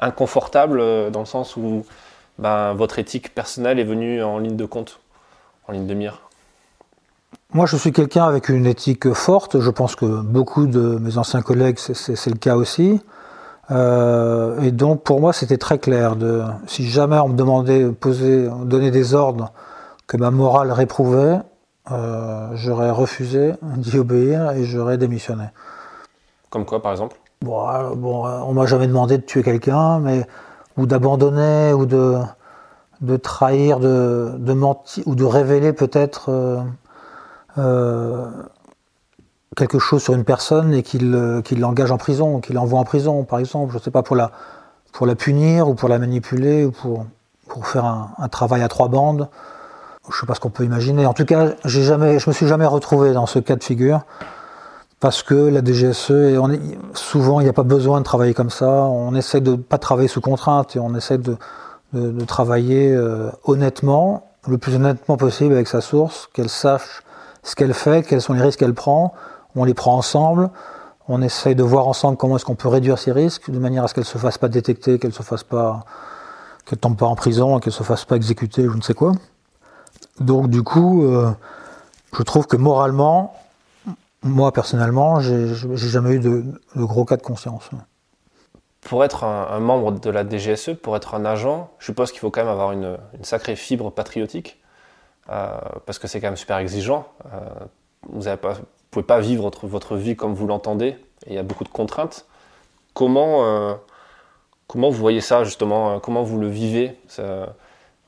B: inconfortable euh, dans le sens où ben, votre éthique personnelle est venue en ligne de compte, en ligne de mire?
A: Moi, je suis quelqu'un avec une éthique forte. Je pense que beaucoup de mes anciens collègues, c'est le cas aussi. Euh, et donc pour moi c'était très clair. De, si jamais on me demandait, poser, donner des ordres que ma morale réprouvait, euh, j'aurais refusé d'y obéir et j'aurais démissionné.
B: Comme quoi par exemple?
A: Bon, euh, bon, on m'a jamais demandé de tuer quelqu'un, mais ou d'abandonner ou de, de trahir, de, de mentir ou de révéler peut-être quelque chose sur une personne et qu'il euh, l'engage en prison, qu'il l'envoie en prison, par exemple, je ne sais pas, pour la, pour la punir ou pour la manipuler ou pour, pour faire un, travail à trois bandes. Je ne sais pas ce qu'on peut imaginer. En tout cas, jamais, je me suis jamais retrouvé dans ce cas de figure parce que la DGSE, et souvent, il n'y a pas besoin de travailler comme ça. On essaie de ne pas travailler sous contrainte et on essaie de, de, travailler euh, honnêtement, le plus honnêtement possible avec sa source, qu'elle sache ce qu'elle fait, quels sont les risques qu'elle prend, on les prend ensemble, on essaye de voir ensemble comment est-ce qu'on peut réduire ces risques, de manière à ce qu'elles ne se fassent pas détecter, qu'elles se fassent pas, qu'elles tombent pas en prison, qu'elles se fassent pas exécuter, je ne sais quoi. Donc du coup, euh, je trouve que moralement, moi personnellement, j'ai jamais eu de, gros cas de conscience.
B: Pour être un, membre de la DGSE, pour être un agent, je suppose qu'il faut quand même avoir une, sacrée fibre patriotique, parce que c'est quand même super exigeant. Euh, vous pas, pouvez pas vivre votre, votre vie comme vous l'entendez, il y a beaucoup de contraintes. Comment, euh, comment vous voyez ça justement? Comment vous le vivez?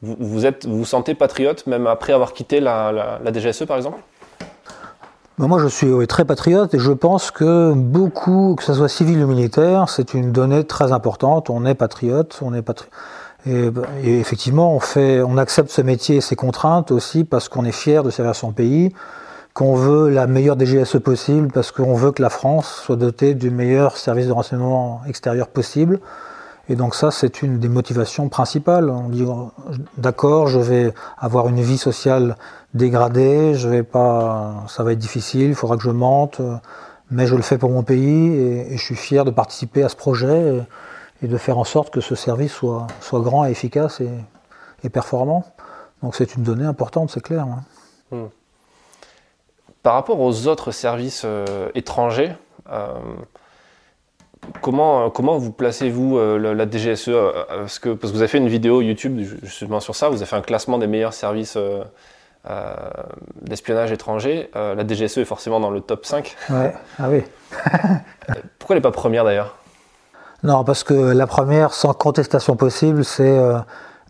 B: Vous, vous, sentez patriote même après avoir quitté la, DGSE par exemple?
A: Ben, moi, je suis très patriote et je pense que beaucoup, que ce soit civil ou militaire, c'est une donnée très importante. On est patriote, on est patriote. Et, effectivement, on, fait, on accepte ce métier et ses contraintes aussi parce qu'on est fier de servir son pays, qu'on veut la meilleure DGSE possible parce qu'on veut que la France soit dotée du meilleur service de renseignement extérieur possible. Et donc ça, c'est une des motivations principales. On dit, d'accord, je vais avoir une vie sociale dégradée, je vais pas, ça va être difficile, il faudra que je mente, mais je le fais pour mon pays et, je suis fier de participer à ce projet et, de faire en sorte que ce service soit, soit grand et efficace et, performant. Donc c'est une donnée importante, c'est clair. Hein. Hmm.
B: Par rapport aux autres services euh, étrangers, euh, comment, comment vous placez-vous euh, la, DGSE parce que, parce que vous avez fait une vidéo YouTube justement sur ça, vous avez fait un classement des meilleurs services d'espionnage étranger. la DGSE est forcément dans le top 5.
A: Ouais. Ah oui.
B: Pourquoi elle n'est pas première d'ailleurs?
A: Non, parce que la première, sans contestation possible, c'est.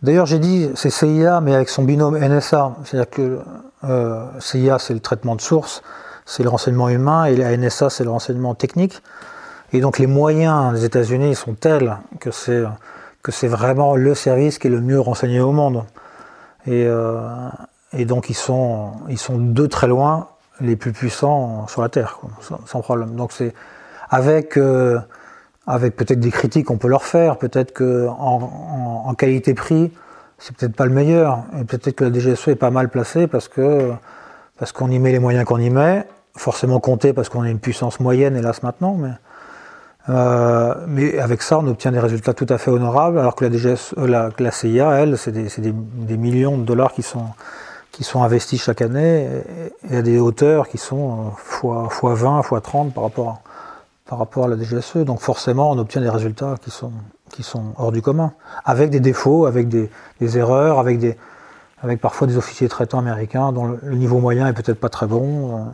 A: D'ailleurs, j'ai dit c'est CIA, mais avec son binôme NSA. C'est-à-dire que euh, CIA, c'est le traitement de source, c'est le renseignement humain, et la NSA, c'est le renseignement technique. Et donc les moyens des États-Unis sont tels que c'est que c'est vraiment le service qui est le mieux renseigné au monde. Et, euh, et donc ils sont ils sont de très loin les plus puissants sur la Terre, sans, problème. Donc c'est avec euh, avec peut-être des critiques qu'on peut leur faire, peut-être que en, en qualité-prix, c'est peut-être pas le meilleur. Et peut-être que la DGSE est pas mal placée parce que parce qu'on y met les moyens qu'on y met, forcément compté parce qu'on est une puissance moyenne, hélas maintenant, mais, euh, mais avec ça, on obtient des résultats tout à fait honorables, alors que la, DGSE, la, la CIA, elle, c'est des, des, des, millions de dollars qui sont, qui sont investis chaque année et, à des hauteurs qui sont fois, fois 20, fois 30 par rapport, par rapport à la DGSE. Donc forcément, on obtient des résultats qui sont, qui sont hors du commun, avec des défauts, avec des, erreurs, avec, des, avec parfois des officiers traitants américains dont le, niveau moyen est peut-être pas très bon,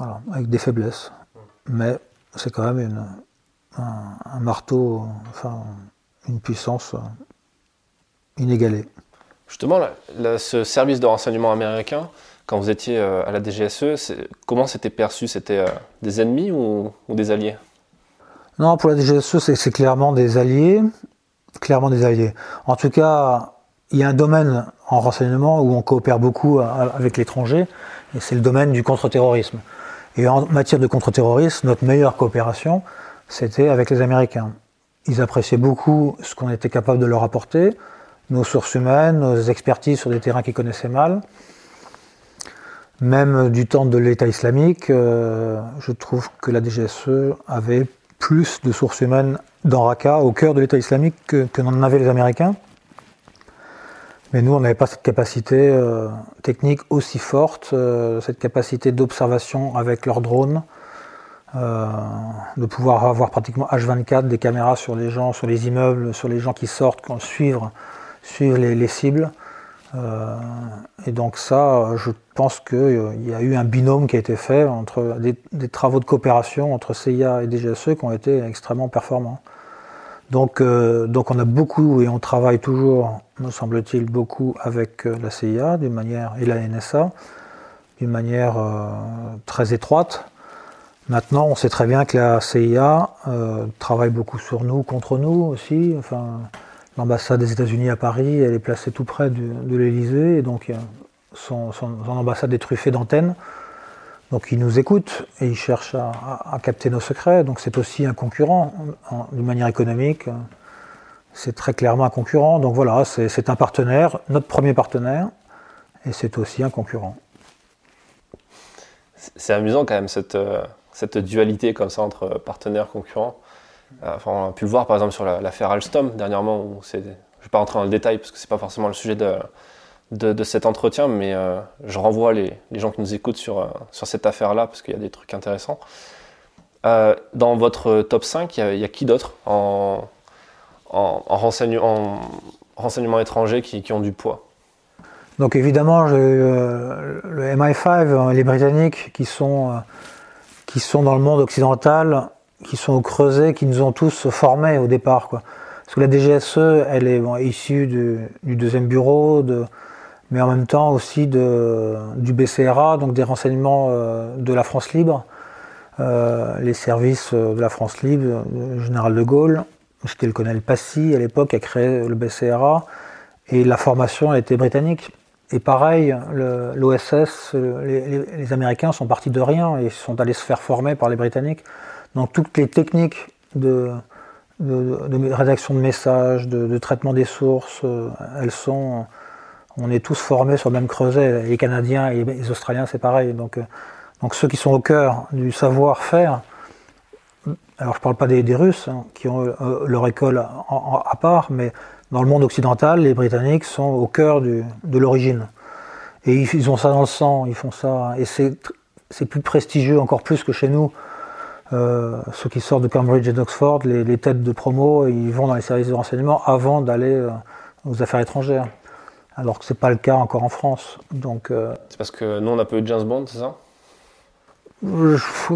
A: euh, avec des faiblesses. Mais c'est quand même un, marteau, enfin une puissance euh, inégalée.
B: Justement, ce service de renseignement américain, quand vous étiez euh, à la DGSE, comment c'était perçu? C'était euh, des ennemis ou, des alliés?
A: Non, pour la DGSE, c'est clairement des alliés. Clairement des alliés. En tout cas, il y a un domaine en renseignement où on coopère beaucoup avec l'étranger, et c'est le domaine du contre-terrorisme. Et en matière de contre-terrorisme, notre meilleure coopération, c'était avec les Américains. Ils appréciaient beaucoup ce qu'on était capable de leur apporter, nos sources humaines, nos expertises sur des terrains qu'ils connaissaient mal. Même du temps de l'État islamique, euh, je trouve que la DGSE avait plus de sources humaines dans Raqqa, au cœur de l'État islamique, que, n'en avaient les Américains. Mais nous, on n'avait pas cette capacité euh, technique aussi forte, euh, cette capacité d'observation avec leurs drones, de pouvoir avoir pratiquement H24 des caméras sur les gens, sur les immeubles, sur les gens qui sortent, suivre suivre les, cibles. Euh, et donc ça, je pense qu'il euh, y a eu un binôme qui a été fait entre des, travaux de coopération entre CIA et DGSE qui ont été extrêmement performants. Donc, euh, donc on a beaucoup et on travaille toujours, me semble-t-il, beaucoup avec la CIA manière et la NSA d'une manière très étroite. Maintenant, on sait très bien que la CIA travaille beaucoup sur nous, contre nous aussi. Enfin, L'ambassade des États-Unis à Paris, elle est placée tout près de, l'Elysée, et donc son, ambassade est truffée d'antennes. Donc il nous écoute et il cherche à, capter nos secrets. Donc c'est aussi un concurrent d'une manière économique. C'est très clairement un concurrent. Donc voilà, c'est un partenaire, notre premier partenaire, et c'est aussi un concurrent.
B: C'est amusant quand même cette, euh, cette dualité comme ça entre partenaires concurrents. Euh, on a pu le voir par exemple sur l'affaire Alstom dernièrement. Où je ne vais pas rentrer dans le détail parce que ce n'est pas forcément le sujet de, de, cet entretien, mais euh, je renvoie les, gens qui nous écoutent sur, euh, sur cette affaire-là parce qu'il y a des trucs intéressants. dans votre top 5, il y a, qui d'autre en, en, renseignement, étranger qui, ont du poids?
A: Donc évidemment, le MI5, les Britanniques qui sont, qui sont dans le monde occidental qui sont au creuset, qui nous ont tous formés au départ. Quoi. Parce que la DGSE, elle est issue du, deuxième bureau, de, mais en même temps aussi de, du BCRA, donc des renseignements euh, de la France libre, euh, les services de la France libre, le général de Gaulle, c'était le colonel Passy à l'époque, a créé le BCRA, et la formation a été britannique. Et pareil, l'OSS, les, les, Américains sont partis de rien et sont allés se faire former par les Britanniques. Donc toutes les techniques de, rédaction de messages, de, traitement des sources, euh, elles sont. On est tous formés sur le même creuset. Les Canadiens et les Australiens, c'est pareil. Donc, euh, donc ceux qui sont au cœur du savoir-faire, alors je ne parle pas des, Russes hein, qui ont euh, leur école à part, mais dans le monde occidental, les Britanniques sont au cœur de l'origine. Et ils, ont ça dans le sang, ils font ça. Et c'est plus prestigieux, encore plus que chez nous. Euh, ceux qui sortent de Cambridge et d'Oxford, les, têtes de promo, ils vont dans les services de renseignement avant d'aller euh, aux affaires étrangères. Alors que ce n'est pas le cas encore en France. Donc,
B: euh, c'est parce que nous, on a peu eu James Bond, c'est ça?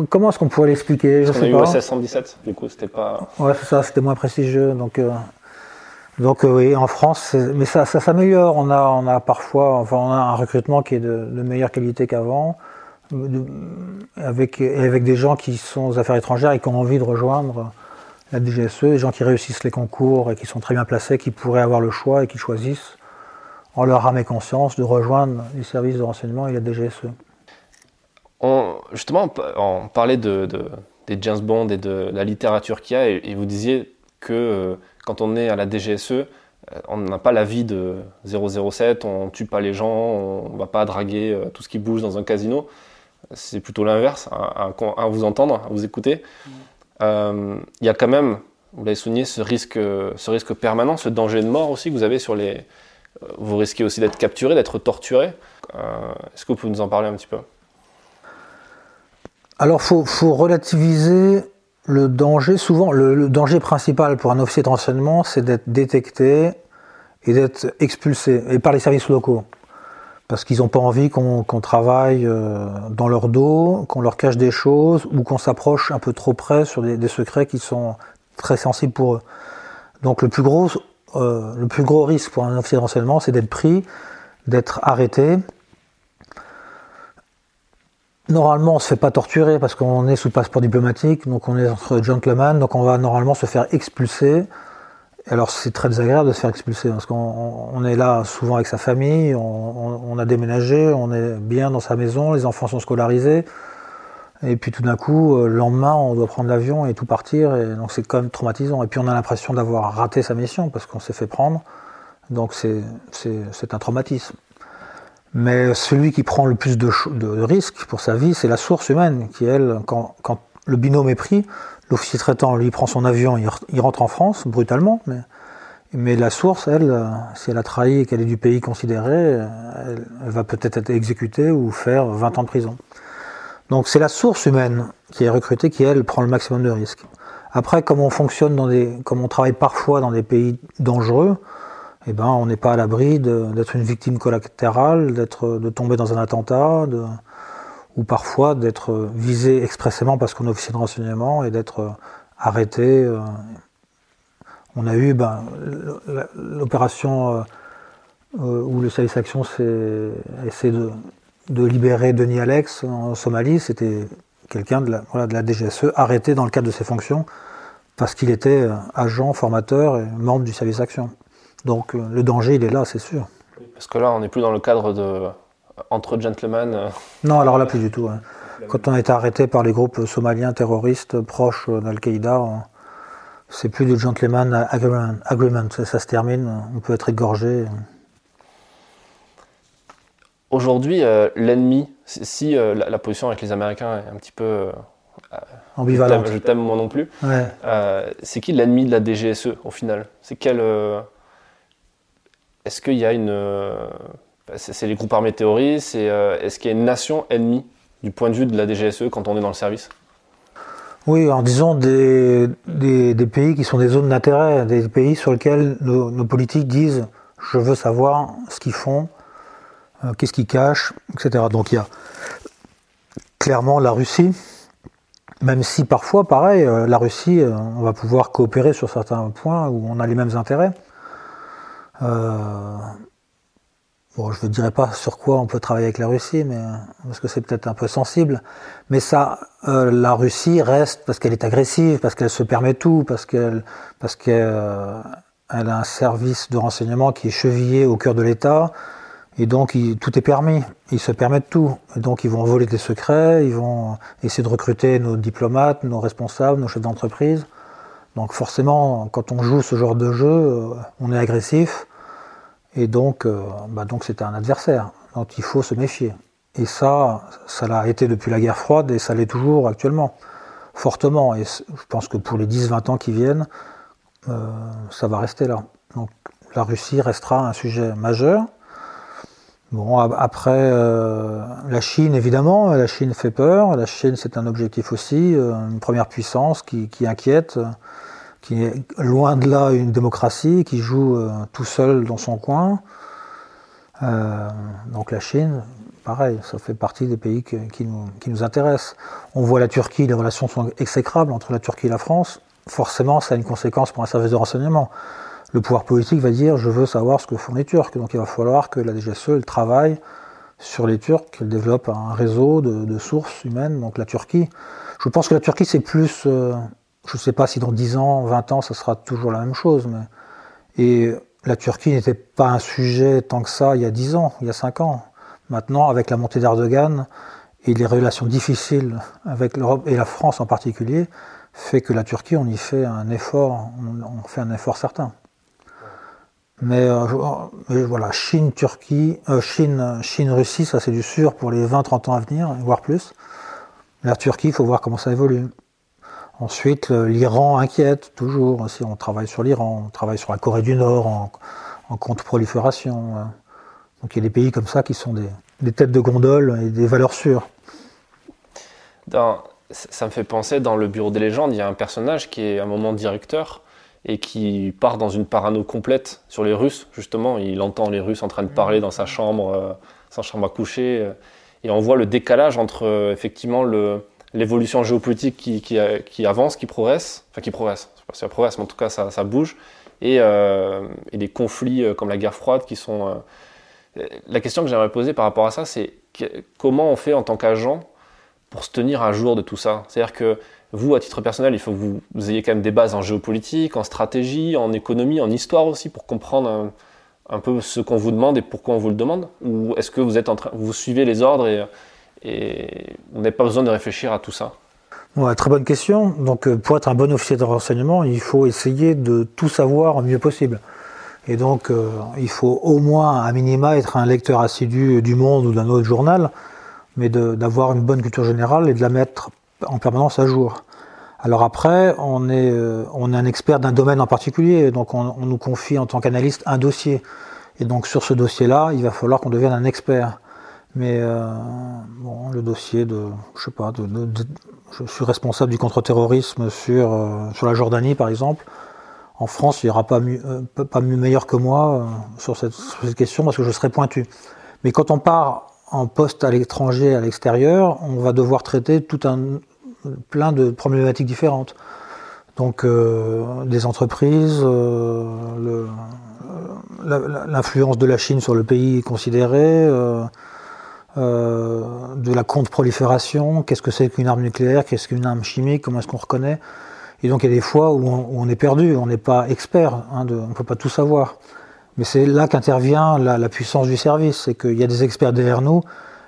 A: Comment est-ce qu'on pourrait l'expliquer?
B: Je sais on a eu 117, du coup, c'était pas.
A: Ouais, c'est ça, c'était moins prestigieux. Donc, donc oui, en France, mais ça, ça s'améliore. On a, on a parfois, enfin, on a un recrutement qui est de, de meilleure qualité qu'avant avec, avec des gens qui sont aux affaires étrangères et qui ont envie de rejoindre la DGSE, des gens qui réussissent les concours et qui sont très bien placés, qui pourraient avoir le choix et qui choisissent, en leur âme et conscience, de rejoindre les services de renseignement et la DGSE.
B: Justement, on parlait de, des James Bond et de la littérature qu'il y a, et, vous disiez que euh, quand on est à la DGSE, euh, on n'a pas la vie de 007, on tue pas les gens, on va pas draguer euh, tout ce qui bouge dans un casino c'est plutôt l'inverse, à, vous entendre, à vous écouter. Euh, il y a quand même, vous l'avez souligné, ce risque, ce risque permanent, ce danger de mort aussi que vous avez sur les, vous risquez aussi d'être capturé, d'être torturé. Est-ce que vous pouvez nous en parler un petit peu?
A: Alors, il faut, relativiser le danger. Souvent, le, danger principal pour un officier de renseignement, c'est d'être détecté et d'être expulsé, et par les services locaux. Parce qu'ils n'ont pas envie qu'on travaille euh, dans leur dos, qu'on leur cache des choses, ou qu'on s'approche un peu trop près sur des, secrets qui sont très sensibles pour eux. Donc le plus gros, euh, risque pour un officier de c'est d'être pris, d'être arrêté, Normalement, on se fait pas torturer parce qu'on est sous passeport diplomatique, donc on est entre gentlemen, donc on va normalement se faire expulser. Alors c'est très désagréable de se faire expulser parce qu'on est là souvent avec sa famille, on, a déménagé, on est bien dans sa maison, les enfants sont scolarisés, et puis tout d'un coup, euh, le lendemain, on doit prendre l'avion et tout partir, et donc c'est quand même traumatisant. Et puis on a l'impression d'avoir raté sa mission parce qu'on s'est fait prendre, donc c'est un traumatisme. Mais celui qui prend le plus de, risques pour sa vie, c'est la source humaine, qui elle, quand, le binôme est pris, l'officier traitant, lui, prend son avion, il, rentre en France, brutalement, mais, la source, elle, si elle a trahi et qu'elle est du pays considéré, elle, va peut-être être exécutée ou faire 20 ans de prison. Donc c'est la source humaine qui est recrutée qui, elle, prend le maximum de risques. Après, comme on fonctionne dans des, comme on travaille parfois dans des pays dangereux, eh ben, on n'est pas à l'abri d'être une victime collatérale, de tomber dans un attentat, ou parfois d'être visé expressément parce qu'on est officier de renseignement et d'être arrêté. Euh. On a eu ben, l'opération euh, euh, où le service action s'est essayé de, libérer Denis Alex en Somalie. C'était quelqu'un de la, de la DGSE arrêté dans le cadre de ses fonctions parce qu'il était agent, formateur et membre du service action. Donc euh, le danger, il est là, c'est sûr.
B: Parce que là, on n'est plus dans le cadre de entre gentlemen. Euh.
A: Non, alors là, plus du tout. Hein. Quand on a été arrêté par les groupes somaliens terroristes proches d'Al-Qaïda, c'est plus du gentleman agreement. Ça, se termine, on peut être égorgé.
B: Aujourd'hui, euh, l'ennemi, si la, position avec les Américains est un petit peu
A: ambivalente,
B: je t'aime moi non plus, c'est qui l'ennemi de la DGSE au final? C'est quel est-ce qu'il y a une. Euh, c'est les groupes armés terroristes, euh, est-ce qu'il y a une nation ennemie du point de vue de la DGSE quand on est dans le service?
A: Oui, en disant des, pays qui sont des zones d'intérêt, des pays sur lesquels nos, politiques disent je veux savoir ce qu'ils font, euh, qu'est-ce qu'ils cachent, etc. Donc il y a clairement la Russie, même si parfois, pareil, la Russie, on va pouvoir coopérer sur certains points où on a les mêmes intérêts. Euh, bon, je ne dirais pas sur quoi on peut travailler avec la Russie, mais parce que c'est peut-être un peu sensible. Mais ça, euh, la Russie reste parce qu'elle est agressive, parce qu'elle se permet tout, parce qu'elle, parce qu'elle euh, elle a un service de renseignement qui est chevillé au cœur de l'État. Et donc, tout est permis. Ils se permettent tout. Et donc, ils vont voler des secrets, ils vont essayer de recruter nos diplomates, nos responsables, nos chefs d'entreprise. Donc, forcément, quand on joue ce genre de jeu, on est agressif. Et donc, euh, bah donc c'était un adversaire. Donc il faut se méfier. Et ça, ça l'a été depuis la guerre froide et ça l'est toujours actuellement, fortement. Et je pense que pour les 10-20 ans qui viennent, euh, ça va rester là. Donc la Russie restera un sujet majeur. Bon, après, euh, la Chine, évidemment, la Chine fait peur. La Chine, c'est un objectif aussi, une première puissance qui inquiète qui est loin de là une démocratie, qui joue euh, tout seul dans son coin. Euh, donc la Chine, pareil, ça fait partie des pays qui, nous, intéressent. On voit la Turquie, les relations sont exécrables entre la Turquie et la France. Forcément, ça a une conséquence pour un service de renseignement. Le pouvoir politique va dire je veux savoir ce que font les Turcs. Donc il va falloir que la DGSE elle travaille sur les Turcs, qu'elle développe un réseau de, sources humaines. Donc la Turquie, je pense que la Turquie c'est plus euh, je ne sais pas si dans 10 ans, 20 ans, ça sera toujours la même chose. Mais... Et la Turquie n'était pas un sujet tant que ça il y a 10 ans, il y a 5 ans. Maintenant, avec la montée d'Erdogan et les relations difficiles avec l'Europe et la France en particulier, fait que la Turquie, on y fait un effort, on fait un effort certain. Mais, euh, voilà, Chine, Turquie, euh, Chine, Chine, Russie, ça c'est du sûr pour les 20-30 ans à venir, voire plus. La Turquie, il faut voir comment ça évolue. Ensuite, l'Iran inquiète toujours. On travaille sur l'Iran, on travaille sur la Corée du Nord en contre-prolifération. Donc il y a des pays comme ça qui sont des, têtes de gondole et des valeurs sûres.
B: ça me fait penser, dans le Bureau des légendes, il y a un personnage qui est à un moment directeur et qui part dans une parano complète sur les Russes, justement. Il entend les Russes en train de parler dans sa chambre, euh, sa chambre à coucher. Euh, et on voit le décalage entre, euh, effectivement, l'évolution géopolitique qui, qui, avance, qui progresse, enfin qui progresse, je sais pas si ça progresse, mais en tout cas ça, ça bouge, et, et, des conflits comme la guerre froide qui sont la question que j'aimerais poser par rapport à ça, c'est comment on fait en tant qu'agent pour se tenir à jour de tout ça? C'est-à-dire que vous, à titre personnel, il faut que vous, ayez quand même des bases en géopolitique, en stratégie, en économie, en histoire aussi, pour comprendre un, peu ce qu'on vous demande et pourquoi on vous le demande? Ou est-ce que vous êtes en train, vous suivez les ordres et vous n'avez pas besoin de réfléchir à tout ça
A: très bonne question. Donc, euh, pour être un bon officier de renseignement, il faut essayer de tout savoir au mieux possible. Et donc, euh, il faut au moins, à minima, être un lecteur assidu du Monde ou d'un autre journal, mais d'avoir une bonne culture générale et de la mettre en permanence à jour. Alors après, on euh, on est un expert d'un domaine en particulier, donc on, nous confie en tant qu'analyste un dossier. Et donc sur ce dossier-là, il va falloir qu'on devienne un expert. Mais euh, bon, le dossier de, je sais pas, je suis responsable du contre-terrorisme sur, sur la Jordanie, par exemple en France, il n'y aura pas mieux, euh, pas mieux meilleur que moi euh, sur, cette, question parce que je serai pointu. Mais quand on part en poste à l'étranger, à l'extérieur, on va devoir traiter tout un plein de problématiques différentes. Donc euh, des entreprises, l'influence de la Chine sur le pays considéré, de la contre-prolifération, qu'est-ce que c'est qu'une arme nucléaire, qu'est-ce qu'une arme chimique, comment est-ce qu'on reconnaît. Et donc il y a des fois où on, est perdu, on n'est pas expert, hein, on ne peut pas tout savoir. Mais c'est là qu'intervient la, puissance du service, c'est qu'il y a des experts derrière nous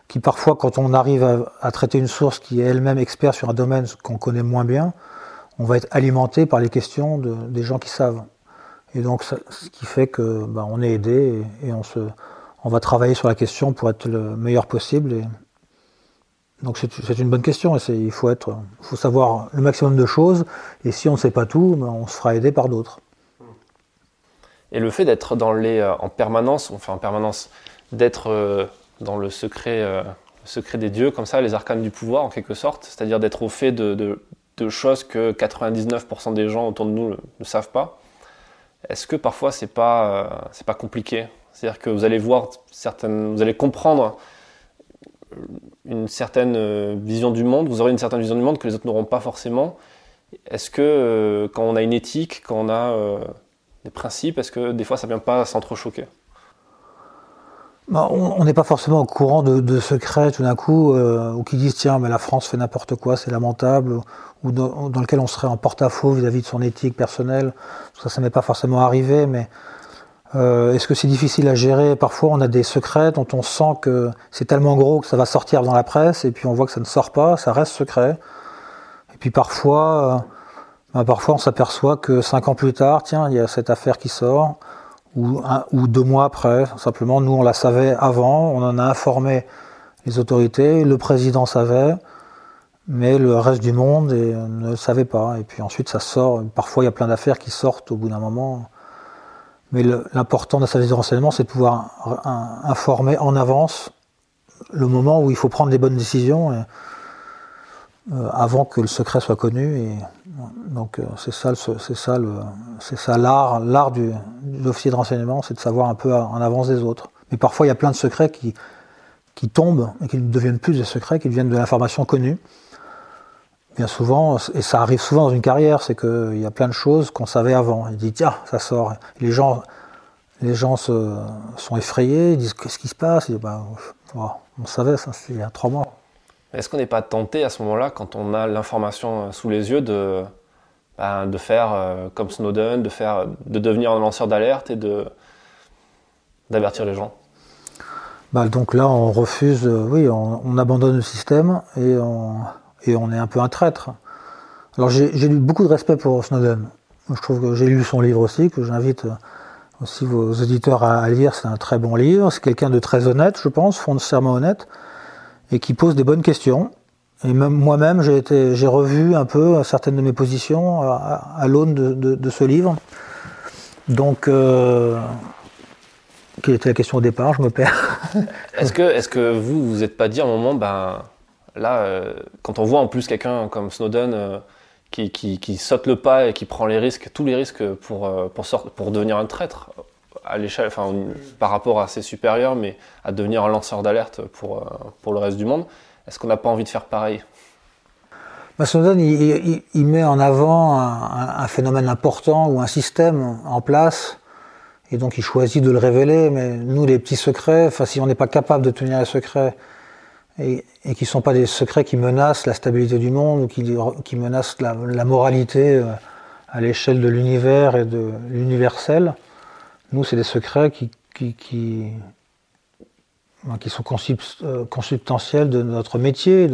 A: qui parfois, quand on arrive à, traiter une source qui est elle-même expert sur un domaine qu'on connaît moins bien, on va être alimenté par les questions de, des gens qui savent. Et donc, ce qui fait que bah, on est aidé et, on, se, on va travailler sur la question pour être le meilleur possible. Donc c'est une bonne question. Il faut, savoir le maximum de choses. Et si on ne sait pas tout, ben, on se fera aider par d'autres.
B: Et le fait d'être dans les, euh, en permanence, enfin en permanence, d'être euh, dans le secret, euh, des dieux, comme ça, les arcanes du pouvoir en quelque sorte, c'est-à-dire d'être au fait de, choses que 99% des gens autour de nous ne, savent pas. Est-ce que parfois c'est pas compliqué? C'est-à-dire que vous allez voir certaines, vous allez comprendre une certaine euh, vision du monde, vous aurez une certaine vision du monde que les autres n'auront pas forcément. Est-ce que euh, quand on a une éthique, quand on a euh, des principes, est-ce que des fois ça ne vient pas s'entrechoquer?
A: Bah, on n'est pas forcément au courant de, secrets tout d'un coup, ou qui disent tiens, mais la France fait n'importe quoi, c'est lamentable, ou dans, lequel on serait en porte-à-faux vis-à-vis de son éthique personnelle. Ça, ça m'est pas forcément arrivé, mais euh, est-ce que c'est difficile à gérer? Parfois, on a des secrets dont on sent que c'est tellement gros que ça va sortir dans la presse, et puis on voit que ça ne sort pas, ça reste secret. Et puis parfois, euh, parfois on s'aperçoit que cinq ans plus tard, tiens, il y a cette affaire qui sort, ou, ou deux mois après. Simplement, nous, on la savait avant, on en a informé les autorités, le président savait, mais le reste du monde ne savait pas. Et puis ensuite, ça sort. Parfois, il y a plein d'affaires qui sortent au bout d'un moment. Mais l'important d'un service de renseignement, c'est de pouvoir informer en avance le moment où il faut prendre les bonnes décisions euh, avant que le secret soit connu. Et, donc euh, c'est ça, c'est ça, l'art du, de l'officier de renseignement, c'est de savoir un peu en avance des autres. Mais parfois, il y a plein de secrets qui, qui tombent et qui ne deviennent plus des secrets, qui deviennent de l'information connue bien souvent, et ça arrive souvent dans une carrière, c'est qu'il y a plein de choses qu'on savait avant. Il dit tiens, ça sort. les gens, les gens se, sont effrayés, ils disent qu'est-ce qui se passe? Ils disent, bah, On savait ça, il y a trois mois.
B: Est-ce qu'on n'est pas tenté à ce moment-là, quand on a l'information euh, sous les yeux, de, bah, de faire euh, comme Snowden, de, faire, de devenir un lanceur d'alerte et de, d'avertir les gens?
A: Bah, Donc là, on refuse, euh, oui, on, on, abandonne le système et on et on est un peu un traître. Alors j'ai lu beaucoup de respect pour Snowden. Je trouve que j'ai lu son livre aussi, que j'invite aussi vos auditeurs à, lire. C'est un très bon livre. C'est quelqu'un de très honnête, je pense, foncièrement honnête, et qui pose des bonnes questions. Et même moi-même, j'ai revu un peu certaines de mes positions à, l'aune de, ce livre. Donc, euh, Quelle était la question au départ? Je me perds.
B: est-ce que, est que vous vous êtes pas dit à un moment, ben là, euh, quand on voit en plus quelqu'un comme Snowden euh, qui, qui, saute le pas et qui prend les risques, tous les risques pour, euh, pour, pour devenir un traître à l'échelle, enfin, par rapport à ses supérieurs, mais à devenir un lanceur d'alerte pour, pour le reste du monde, est-ce qu'on n'a pas envie de faire pareil?
A: Bah, Snowden, il, met en avant un, phénomène important ou un système en place et donc il choisit de le révéler, mais nous, les petits secrets, si on n'est pas capable de tenir les secrets, et, qui ne sont pas des secrets qui menacent la stabilité du monde ou qui, qui menacent la, moralité euh, à l'échelle de l'univers et de l'universel, nous, c'est des secrets qui, qui, qui, qui sont euh, consubstantiels de notre métier,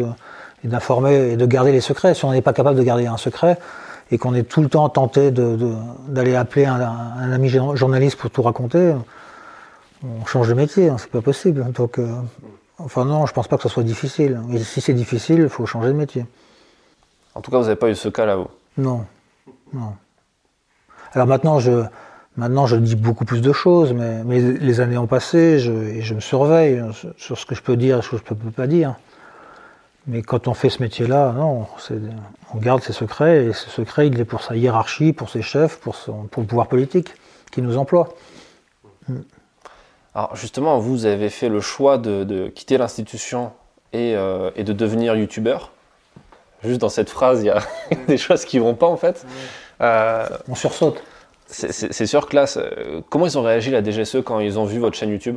A: d'informer et de garder les secrets. Si on n'est pas capable de garder un secret, et qu'on est tout le temps tenté d'aller appeler un, ami journaliste pour tout raconter, on change de métier, hein, c'est pas possible. Donc, euh, enfin non, je pense pas que ce soit difficile. Et si c'est difficile, il faut changer de métier.
B: En tout cas, vous n'avez pas eu ce cas là, vous
A: Non, non. Alors maintenant, je, maintenant, je dis beaucoup plus de choses, mais, mais les années ont passé, je, et je me surveille sur ce que je peux dire et ce que je ne peux pas dire. Mais quand on fait ce métier-là, non, on garde ses secrets, et ce secret, il est pour sa hiérarchie, pour ses chefs, pour, son, pour le pouvoir politique qui nous emploie.
B: Alors justement, vous avez fait le choix de, quitter l'institution et, euh, et, de devenir youtubeur. Juste dans cette phrase, il y a des choses qui vont pas en fait.
A: Euh, on sursaute.
B: C'est sûr que là, comment ils ont réagi la DGSE quand ils ont vu votre chaîne YouTube?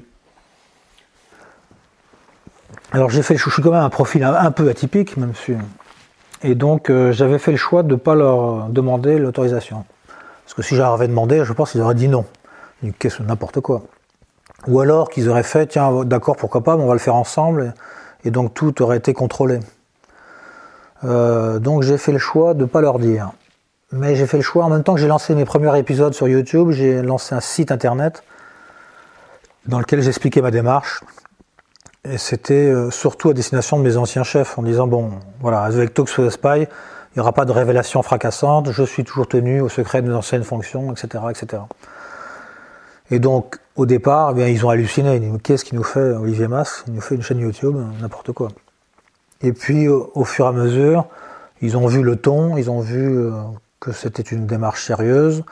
A: Alors j'ai fait le chouchou quand même un profil un, peu atypique, même si. Et donc euh, j'avais fait le choix de ne pas leur demander l'autorisation. Parce que si j'avais demandé, je pense qu'ils auraient dit non. Qu'est-ce n'importe quoi. Ou alors qu'ils auraient fait, tiens, d'accord, pourquoi pas, on va le faire ensemble. Et, donc tout aurait été contrôlé. Euh, donc j'ai fait le choix de ne pas leur dire. Mais j'ai fait le choix, en même temps que j'ai lancé mes premiers épisodes sur YouTube, j'ai lancé un site internet dans lequel j'expliquais ma démarche, et c'était euh, surtout à destination de mes anciens chefs, en disant bon, voilà, avec Talks for the Spy, il n'y aura pas de révélation fracassante, je suis toujours tenu au secret de mes anciennes fonctions, etc. etc. Et donc, au départ, eh bien, ils ont halluciné. Qu'est-ce qu'il nous fait, Olivier Mass Il nous fait une chaîne YouTube, n'importe quoi. Et puis, au, fur et à mesure, ils ont vu le ton, ils ont vu euh, que c'était une démarche sérieuse,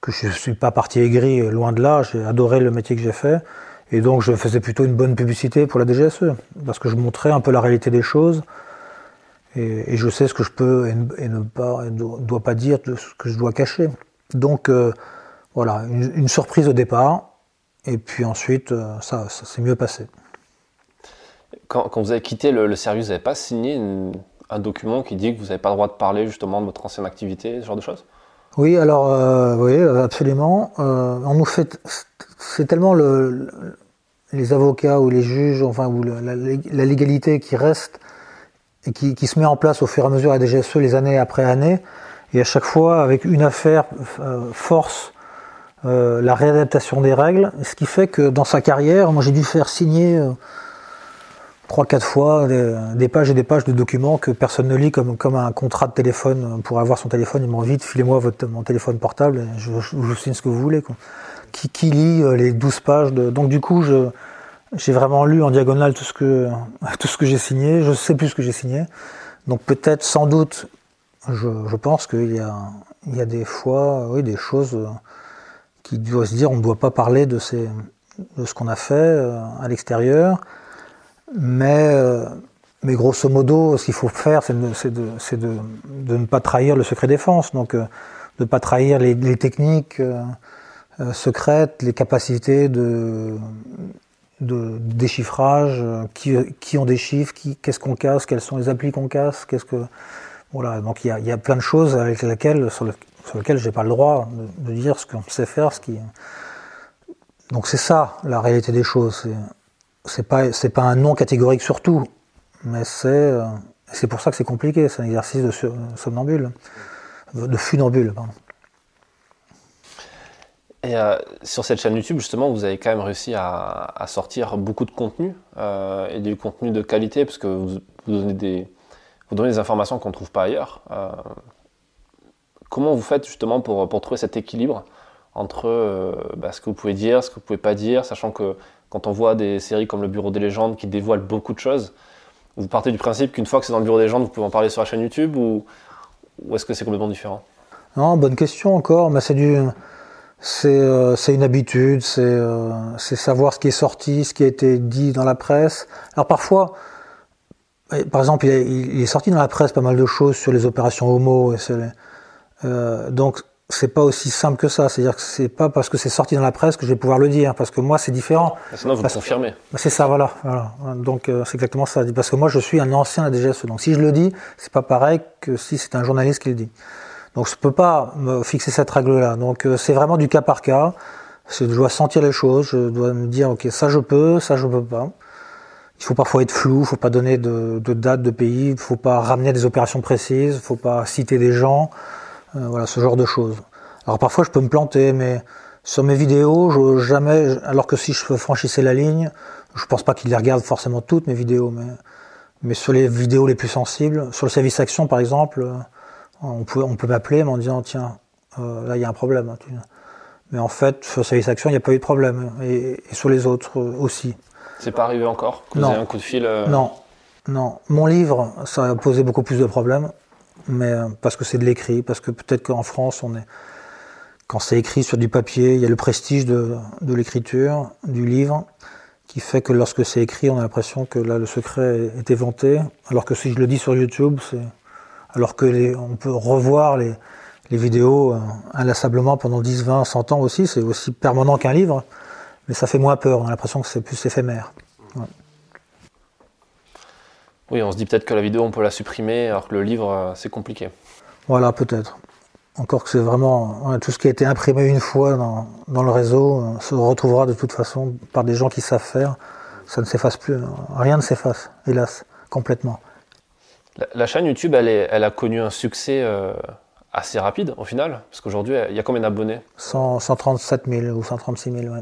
A: que je ne suis pas parti aigri, loin de là, j'ai adoré le métier que j'ai fait. Et donc je faisais plutôt une bonne publicité pour la DGSE, parce que je montrais un peu la réalité des choses, et, je sais ce que je peux et, ne pas, dois pas dire, ce que je dois cacher. Donc euh, voilà, une, surprise au départ, et puis ensuite euh, ça, ça s'est mieux passé.
B: Quand, vous avez quitté le, service, vous n'avez pas signé un document qui dit que vous n'avez pas le droit de parler justement de votre ancienne activité, ce genre de choses?
A: Oui, alors, euh, oui, absolument. on nous fait c'est tellement le, les avocats ou les juges, enfin, ou la, légalité qui reste et qui, qui, se met en place au fur et à mesure à DGSE les années après années, et à chaque fois avec une affaire euh, force euh, la réadaptation des règles, ce qui fait que dans sa carrière, moi j'ai dû faire signer euh, trois, quatre fois des, pages et des pages de documents que personne ne lit comme, comme un contrat de téléphone pour avoir son téléphone. Ils m'ont dit filez-moi votre mon téléphone portable, je, je, signe ce que vous voulez. Qui, qui lit euh, les 12 pages. De... Donc du coup, j'ai vraiment lu en diagonale tout ce que, tout ce que j'ai signé. Je sais plus ce que j'ai signé. Donc peut-être, sans doute, je, je pense qu'il y a, il y a des fois, oui, des choses euh, qui doivent se dire, on ne doit pas parler de, ce qu'on a fait euh, à l'extérieur. Mais, mais grosso modo, ce qu'il faut faire, c'est de, ne pas trahir le secret défense. Donc de ne pas trahir les, techniques euh, secrètes, les capacités de, déchiffrage, euh, qui, qui ont des chiffres, qu'est-ce qu'on casse, quelles sont les applis qu'on casse, qu'est-ce que voilà. Donc il y a, y a, plein de choses avec lesquelles sur, le, sur lesquelles j'ai pas le droit de, dire ce qu'on sait faire, ce qui. Donc c'est ça la réalité des choses. C'est pas pas un non catégorique sur tout, mais c'est euh, c'est pour ça que c'est compliqué. C'est un exercice de somnambule, de funambule. Pardon.
B: Et euh, sur cette chaîne YouTube, justement, vous avez quand même réussi à, sortir beaucoup de contenu euh, et du contenu de qualité, parce que vous, donnez, des, vous donnez des informations qu'on ne trouve pas ailleurs. Euh, comment vous faites justement pour, pour trouver cet équilibre entre bah, ce que vous pouvez dire, ce que vous pouvez pas dire, sachant que quand on voit des séries comme Le Bureau des légendes qui dévoilent beaucoup de choses, vous partez du principe qu'une fois que c'est dans le Bureau des légendes, vous pouvez en parler sur la chaîne YouTube ou, est-ce que c'est complètement différent?
A: Non, bonne question encore. Mais c'est du, c'est, c'est une habitude, c'est, c'est savoir ce qui est sorti, ce qui a été dit dans la presse. Alors parfois, par exemple, il, est sorti dans la presse pas mal de choses sur les opérations homo. Et euh, donc, c'est pas aussi simple que ça. C'est-à-dire que c'est pas parce que c'est sorti dans la presse que je vais pouvoir le dire, parce que moi, c'est différent.
B: Sinon, vous le confirmez.
A: Bah, c'est ça, voilà. voilà. Donc, euh, c'est exactement ça. Parce que moi, je suis un ancien ADGSE. Donc, si je le dis, c'est pas pareil que si c'est un journaliste qui le dit. Donc, je peux pas me fixer cette règle-là. Donc, euh, c'est vraiment du cas par cas. Je dois sentir les choses. Je dois me dire, ok, ça je peux, ça je peux pas. Il faut parfois être flou, il faut pas donner de, de date, de pays, il faut pas ramener des opérations précises, il faut pas citer des gens, voilà ce genre de choses. Alors parfois je peux me planter, mais sur mes vidéos, je, jamais, alors que si je franchissais la ligne, je pense pas qu'ils les regardent forcément toutes mes vidéos, mais, mais sur les vidéos les plus sensibles, sur le service action par exemple, euh, on peut, on peut m'appeler en disant tiens, euh, là il y a un problème. Hein, mais en fait, sur le service action, il n'y a pas eu de problème, et, et sur les autres aussi.
B: C'est pas arrivé encore que vous
A: non.
B: avez un coup de fil euh,
A: Non, non. Mon livre, ça a posé beaucoup plus de problèmes, mais euh, parce que c'est de l'écrit, parce que peut-être qu'en France, on est quand c'est écrit sur du papier, il y a le prestige de, l'écriture, du livre, qui fait que lorsque c'est écrit, on a l'impression que là, le secret est éventé, alors que si je le dis sur YouTube, alors que on peut revoir les, les vidéos euh, inlassablement pendant 10, 20, 100 ans aussi, c'est aussi permanent qu'un livre. Mais ça fait moins peur, on a l'impression que c'est plus éphémère.
B: Oui, on se dit peut-être que la vidéo, on peut la supprimer, alors que le livre, euh, c'est compliqué.
A: Voilà, peut-être. Encore que c'est vraiment tout ce qui a été imprimé une fois dans, dans, le réseau euh, se retrouvera de toute façon par des gens qui savent faire. Ça ne s'efface plus. Rien ne s'efface, hélas, complètement.
B: La, chaîne YouTube, elle, est, elle, a connu un succès euh, assez rapide au final, parce qu'aujourd'hui, il y a combien d'abonnés?
A: 137 000 ou 136 000, oui.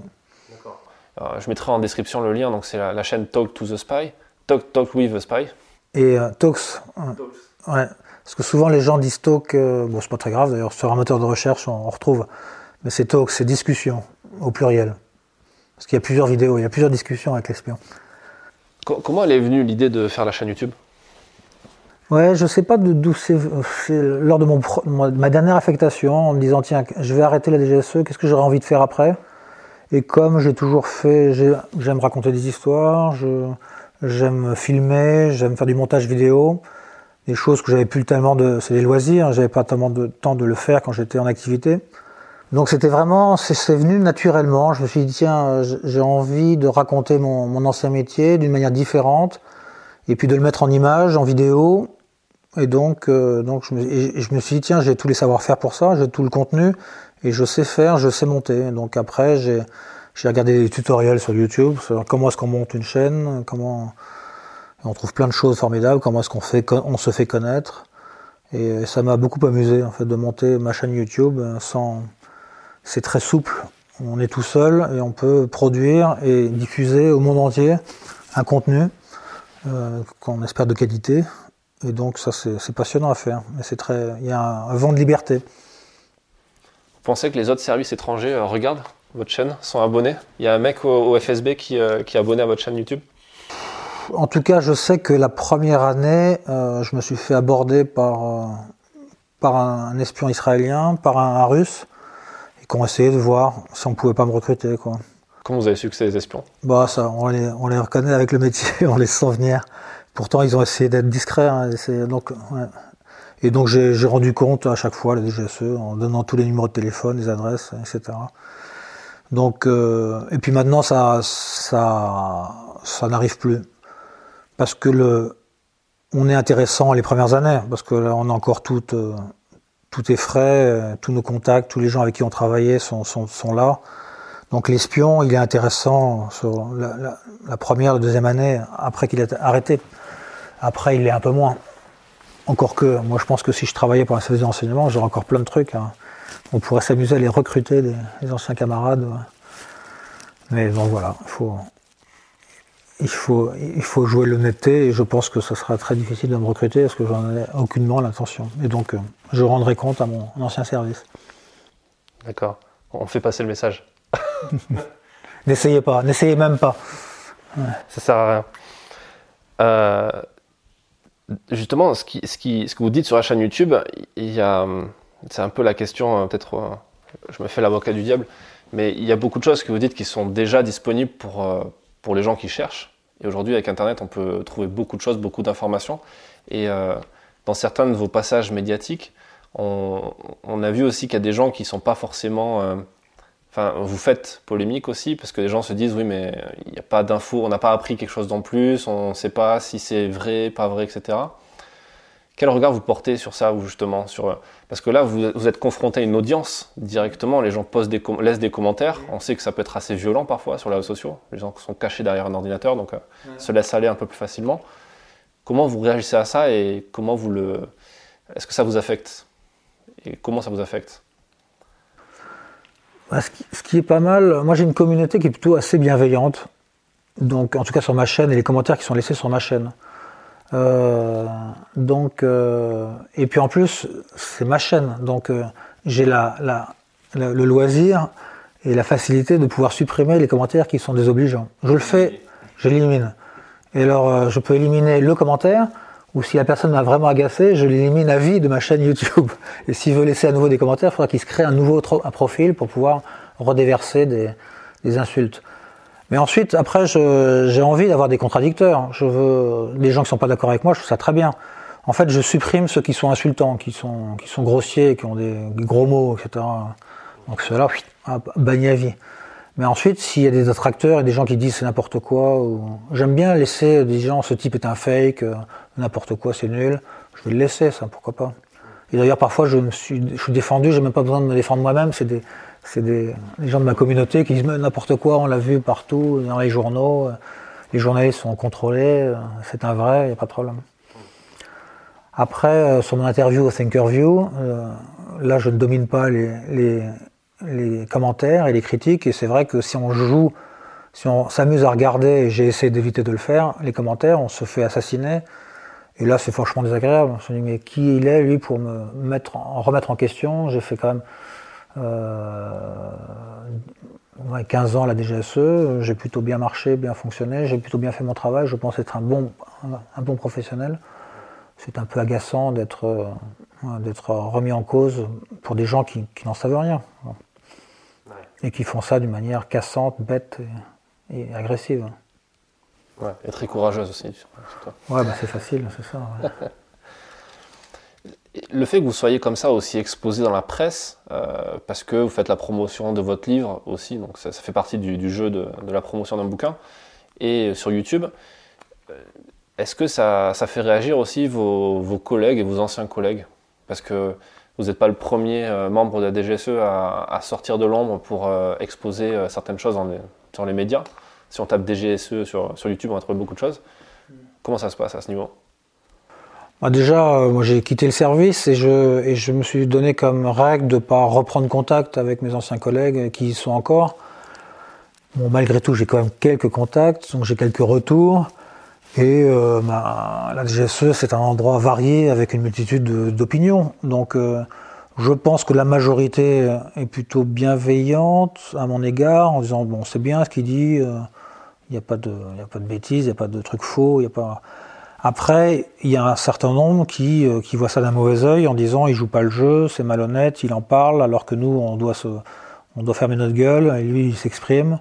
B: Euh, je mettrai en description le lien, donc c'est la, chaîne Talk to the Spy, Talk, Talk with the Spy.
A: Et euh, Talks. Ouais. Parce que souvent les gens disent Talk, euh, bon c'est pas très grave d'ailleurs, sur un moteur de recherche on, retrouve, mais c'est Talk, c'est discussion au pluriel. Parce qu'il y a plusieurs vidéos, il y a plusieurs discussions avec l'espion.
B: Comment elle est venue l'idée de faire la chaîne YouTube?
A: Ouais, je sais pas d'où c'est. Lors de mon, ma dernière affectation, en me disant tiens, je vais arrêter la DGSE, qu'est-ce que j'aurais envie de faire après? Et comme j'ai toujours fait, j'aime raconter des histoires, j'aime filmer, j'aime faire du montage vidéo, des choses que j'avais plus tellement de, c'est des loisirs, j'avais pas tellement de temps de le faire quand j'étais en activité. Donc c'était vraiment, c'est venu naturellement. Je me suis dit tiens, j'ai envie de raconter mon, ancien métier d'une manière différente, et puis de le mettre en image, en vidéo. Et donc, euh, donc je me, je me suis dit tiens, j'ai tous les savoir-faire pour ça, j'ai tout le contenu, et je sais faire, je sais monter. Donc après, j'ai regardé des tutoriels sur YouTube sur comment est-ce qu'on monte une chaîne, comment on trouve plein de choses formidables, comment est-ce qu'on fait, se fait connaître. Et ça m'a beaucoup amusé en fait de monter ma chaîne YouTube sans. C'est très souple. On est tout seul et on peut produire et diffuser au monde entier un contenu euh, qu'on espère de qualité. Et donc ça c'est passionnant à faire. C'est très. Il y a un vent de liberté
B: pensez que les autres services étrangers euh, regardent? Votre chaîne, sont abonnés Il y a un mec au, FSB qui, euh, qui, est abonné à votre chaîne YouTube
A: En tout cas, je sais que la première année, euh, je me suis fait aborder par, par un espion israélien, par un, russe, et qu'on essayait de voir si on pouvait pas me recruter. Quoi.
B: Comment vous avez su que c'était des espions?
A: Bah, ça, on les, on les reconnaît avec le métier, on les sent venir. Pourtant, ils ont essayé d'être discrets. Hein, donc, ouais. Et donc j'ai rendu compte à chaque fois la DGSE en donnant tous les numéros de téléphone, les adresses, etc. Donc euh, et puis maintenant ça ça ça n'arrive plus parce que le on est intéressant les premières années parce que on a encore tout euh, tout est frais, euh, tous nos contacts, tous les gens avec qui on travaillait sont sont, sont là. Donc l'espion, il est intéressant sur la, première, la deuxième année après qu'il ait arrêté. Après, il est un peu moins. Encore que, moi je pense que si je travaillais pour un service d'enseignement, j'aurais encore plein de trucs. Hein. On pourrait s'amuser à les recruter, les, anciens camarades. Mais bon voilà, il faut, il faut, il faut jouer l'honnêteté et je pense que ce sera très difficile de me recruter parce que j'en ai aucunement l'intention. Et donc, euh, je rendrai compte à mon ancien service.
B: D'accord. On fait passer le message.
A: n'essayez pas, n'essayez même pas.
B: Ça sert à rien. Euh, justement, ce, qui, ce, qui, ce, que vous dites sur la chaîne YouTube, il y a, c'est un peu la question, euh, peut-être, euh, je me fais l'avocat du diable, mais il y a beaucoup de choses que vous dites qui sont déjà disponibles pour, pour les gens qui cherchent. Et aujourd'hui, avec Internet, on peut trouver beaucoup de choses, beaucoup d'informations. Et dans certains de vos passages médiatiques, on, on a vu aussi qu'il y a des gens qui ne sont pas forcément Enfin, vous faites polémique aussi parce que les gens se disent oui, mais il n'y a pas d'infos, on n'a pas appris quelque chose d'en plus, on ne sait pas si c'est vrai, pas vrai, etc. Quel regard vous portez sur ça, ou justement sur parce que là vous, êtes confronté à une audience directement, les gens posent des laissent des commentaires, on sait que ça peut être assez violent parfois sur les réseaux sociaux, les gens sont cachés derrière un ordinateur donc euh, se laissent aller un peu plus facilement. Comment vous réagissez à ça et comment vous le est-ce que ça vous affecte? Et comment ça vous affecte?
A: Bah, ce, qui, est pas mal, moi j'ai une communauté qui est plutôt assez bienveillante, donc en tout cas sur ma chaîne et les commentaires qui sont laissés sur ma chaîne. Euh, donc, euh, et puis en plus, c'est ma chaîne, donc euh, j'ai la, la, le loisir et la facilité de pouvoir supprimer les commentaires qui sont désobligeants. Je le fais, je l'élimine. Et alors, je peux éliminer le commentaire, ou si la personne m'a vraiment agacé, je l'élimine à vie de ma chaîne YouTube. Et s'il veut laisser à nouveau des commentaires, il faudra qu'il se crée un nouveau un profil pour pouvoir redéverser des, des insultes. Mais ensuite, après, j'ai envie d'avoir des contradicteurs. Je veux les gens qui sont pas d'accord avec moi, je trouve ça très bien. En fait, je supprime ceux qui sont insultants, qui sont qui sont grossiers, qui ont des, gros mots, etc. Donc ceux-là, banni à vie. Mais ensuite, s'il y a des attracteurs et des gens qui disent c'est n'importe quoi, ou... j'aime bien laisser des gens, ce type est un fake, euh, n'importe quoi, c'est nul. Je vais le laisser, ça, pourquoi pas. Et d'ailleurs, parfois, je me suis, je suis défendu, j'ai même pas besoin de me défendre moi-même. C'est des, c'est des, gens de ma communauté qui disent n'importe quoi, on l'a vu partout, dans les journaux. Les journalistes sont contrôlés, c'est un vrai, il n'y a pas de problème. Après, euh, sur mon interview au Thinkerview, euh, là, je ne domine pas les, commentaires et les critiques. Et c'est vrai que si on joue, si on s'amuse à regarder, et j'ai essayé d'éviter de le faire, les commentaires, on se fait assassiner. Et là, c'est franchement désagréable. On se dit, mais qui il est, lui, pour me remettre en question? J'ai fait quand même euh, 15 ans à la DGSE. J'ai plutôt bien marché, bien fonctionné. J'ai plutôt bien fait mon travail. Je pense être un bon, un bon professionnel. C'est un peu agaçant d'être euh, remis en cause pour des gens qui, qui n'en savent rien. Et qui font ça d'une manière cassante, bête et agressive.
B: Ouais, et très courageuse aussi.
A: Ouais, bah c'est facile, c'est ça.
B: Le fait que vous soyez comme ça aussi exposé dans la presse, euh, parce que vous faites la promotion de votre livre aussi, donc ça, fait partie du, jeu de, la promotion d'un bouquin, et sur YouTube, euh, est-ce que ça, fait réagir aussi vos, collègues et vos anciens collègues? Parce que vous n'êtes pas le premier euh, membre de la DGSE à, sortir de l'ombre pour exposer certaines choses dans les, sur les médias. Si on tape DGSE sur YouTube, on va trouver beaucoup de choses. Comment ça se passe à ce niveau?
A: Bah déjà, euh, moi j'ai quitté le service et je, me suis donné comme règle de ne pas reprendre contact avec mes anciens collègues qui y sont encore. Bon, malgré tout, j'ai quand même quelques contacts, donc j'ai quelques retours. Et euh, bah, la DGSE, c'est un endroit varié avec une multitude d'opinions. Donc euh, je pense que la majorité est plutôt bienveillante à mon égard, en disant bon, c'est bien ce qu'il dit, il n'y a, pas de, a pas de bêtises, il n'y a pas de trucs faux, il a pas. Après, il y a un certain nombre qui, euh, qui voient ça d'un mauvais œil en disant il joue pas le jeu, c'est malhonnête, il en parle, alors que nous, on doit, fermer notre gueule, et lui, il s'exprime.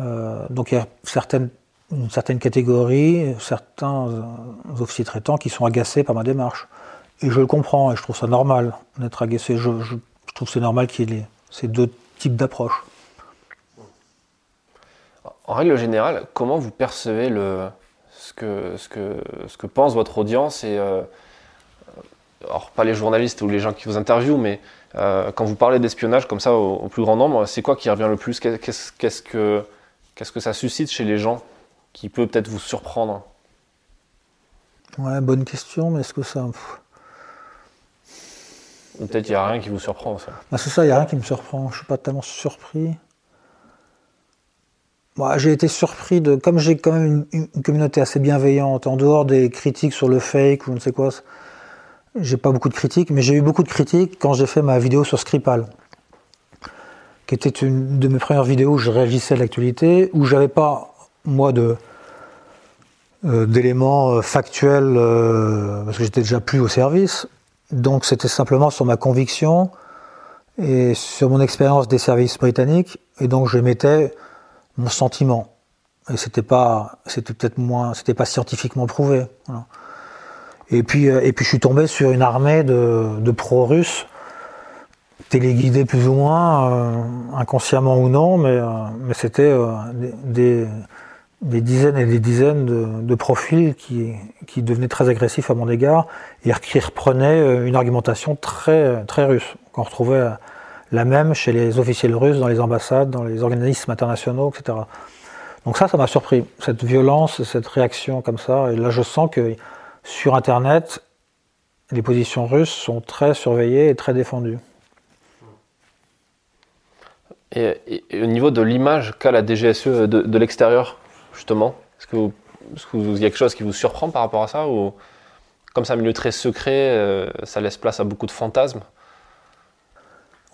A: Euh, donc il y a certaines, une certaine catégorie, certains officiers traitants qui sont agacés par ma démarche. Et je le comprends, et je trouve ça normal d'être agacé. Je, je, trouve c'est normal qu'il y ait ces deux types d'approches.
B: En règle générale, comment vous percevez le, que, ce, que, ce que pense votre audience et euh, alors pas les journalistes ou les gens qui vous interviewent, mais euh, quand vous parlez d'espionnage comme ça au, plus grand nombre, c'est quoi qui revient le plus? Qu'est-ce qu'est-ce que qu'est-ce que ça suscite chez les gens qui peut peut-être vous surprendre?
A: Ouais, bonne question, mais est-ce que ça
B: Peut-être il n'y a rien qui vous surprend. Ça.
A: Bah, c'est ça, il n'y a rien qui me surprend. Je ne suis pas tellement surpris. J'ai été surpris de. Comme j'ai quand même une, communauté assez bienveillante, en dehors des critiques sur le fake ou je ne sais quoi, j'ai pas beaucoup de critiques, mais j'ai eu beaucoup de critiques quand j'ai fait ma vidéo sur Skripal. qui était une de mes premières vidéos où je réagissais à l'actualité, où j'avais pas, moi, de euh, d'éléments euh, factuels, euh, parce que j'étais déjà plus au service. Donc c'était simplement sur ma conviction et sur mon expérience des services britanniques, et donc je mettais mon sentiment. Et c'était pas, c'était peut-être moins, c'était pas scientifiquement prouvé. Et puis, et puis je suis tombé sur une armée de, de pro-russes téléguidés plus ou moins, euh, inconsciemment ou non, mais, euh, mais c'était euh, des, des, dizaines et des dizaines de, de, profils qui, qui devenaient très agressifs à mon égard et qui reprenaient une argumentation très, très russe, qu'on retrouvait la même chez les officiels russes, dans les ambassades, dans les organismes internationaux, etc. Donc ça, ça m'a surpris, cette violence, cette réaction comme ça. Et là, je sens que sur Internet, les positions russes sont très surveillées et très défendues.
B: Et, au niveau de l'image qu'a la DGSE de, l'extérieur, justement, est-ce que, y a quelque chose qui vous surprend par rapport à ça ou comme c'est un milieu très secret, euh, ça laisse place à beaucoup de fantasmes?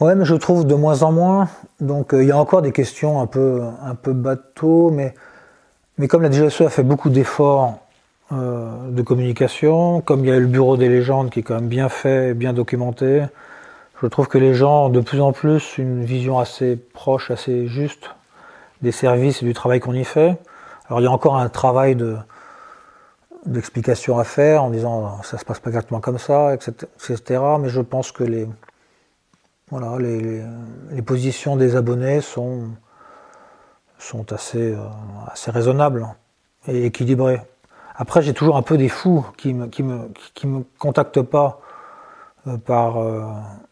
A: Ouais, mais je trouve de moins en moins. Donc euh, il y a encore des questions un peu, bateau, mais, mais comme la DGSE a fait beaucoup d'efforts euh, de communication, comme il y a le bureau des légendes qui est quand même bien fait, bien documenté, je trouve que les gens ont de plus en plus une vision assez proche, assez juste des services et du travail qu'on y fait. Alors il y a encore un travail de, d'explication à faire en disant ça se passe pas exactement comme ça, etc. Mais je pense que les, voilà, les, positions des abonnés sont, sont assez, euh, assez raisonnables et équilibrées. Après, j'ai toujours un peu des fous qui me, qui me, qui me contactent pas euh, par, euh,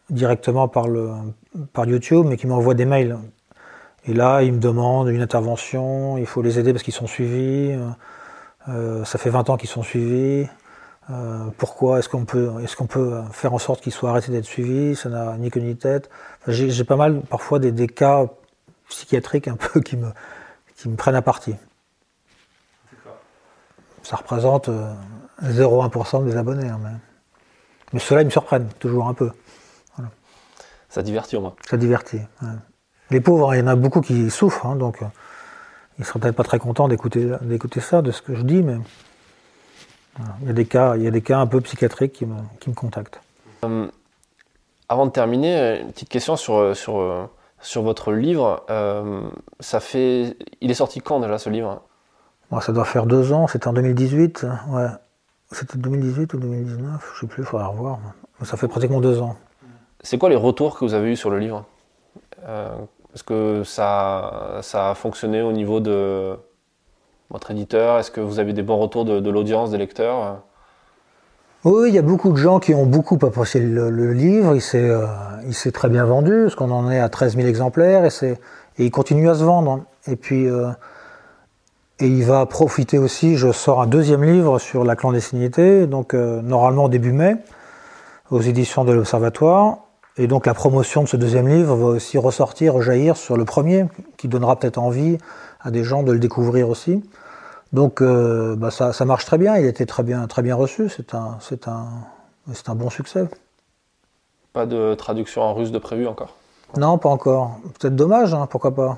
A: directement par, le, par YouTube, mais qui m'envoient des mails. Et là, ils me demandent une intervention, il faut les aider parce qu'ils sont suivis. Ça fait 20 ans qu'ils sont suivis. Pourquoi est-ce qu'on peut, est qu'on peut faire en sorte qu'ils soient arrêtés d'être suivis Ça n'a ni queue ni tête. j'ai, pas mal parfois des, des, cas psychiatriques un peu qui me, qui me prennent à partie. Ça représente 0,1% des abonnés. Hein, mais ceux-là, ils me surprennent toujours un peu.
B: Ça divertit au moins.
A: Ça divertit. Les pauvres, il y en a beaucoup qui souffrent, hein, donc euh, ils ne seraient peut-être pas très contents d'écouter, d'écouter ça, de ce que je dis, mais il, y a des cas, il y a des cas un peu psychiatriques qui me, qui me contactent.
B: Euh, avant de terminer, une petite question sur, euh, sur, sur votre livre. ça fait, il est sorti quand déjà ce livre?
A: Ça doit faire deux ans, c'était en 2018. Ouais. C'était 2018 ou 2019, je ne sais plus, il faudra revoir. Ça fait pratiquement deux ans.
B: C'est quoi les retours que vous avez eus sur le livre? Euh, Est-ce que ça, ça a fonctionné au niveau de votre éditeur Est-ce que vous avez des bons retours de, l'audience, des lecteurs
A: oui, il y a beaucoup de gens qui ont beaucoup apprécié le, livre. Euh, il s'est très bien vendu, parce qu'on en est à 13 000 exemplaires, et, et il continue à se vendre. Et puis, euh, et il va profiter aussi, je sors un deuxième livre sur la clandestinité, donc euh, normalement début mai, aux éditions de l'Observatoire. Et donc la promotion de ce deuxième livre va aussi ressortir, rejaillir sur le premier, qui donnera peut-être envie à des gens de le découvrir aussi. Donc euh, bah ça, ça, marche très bien, il a été très bien, très bien reçu, c'est un, c'est un, c'est un bon succès.
B: Pas de traduction en russe de prévu encore
A: Non, pas encore. Peut-être dommage, hein, pourquoi pas.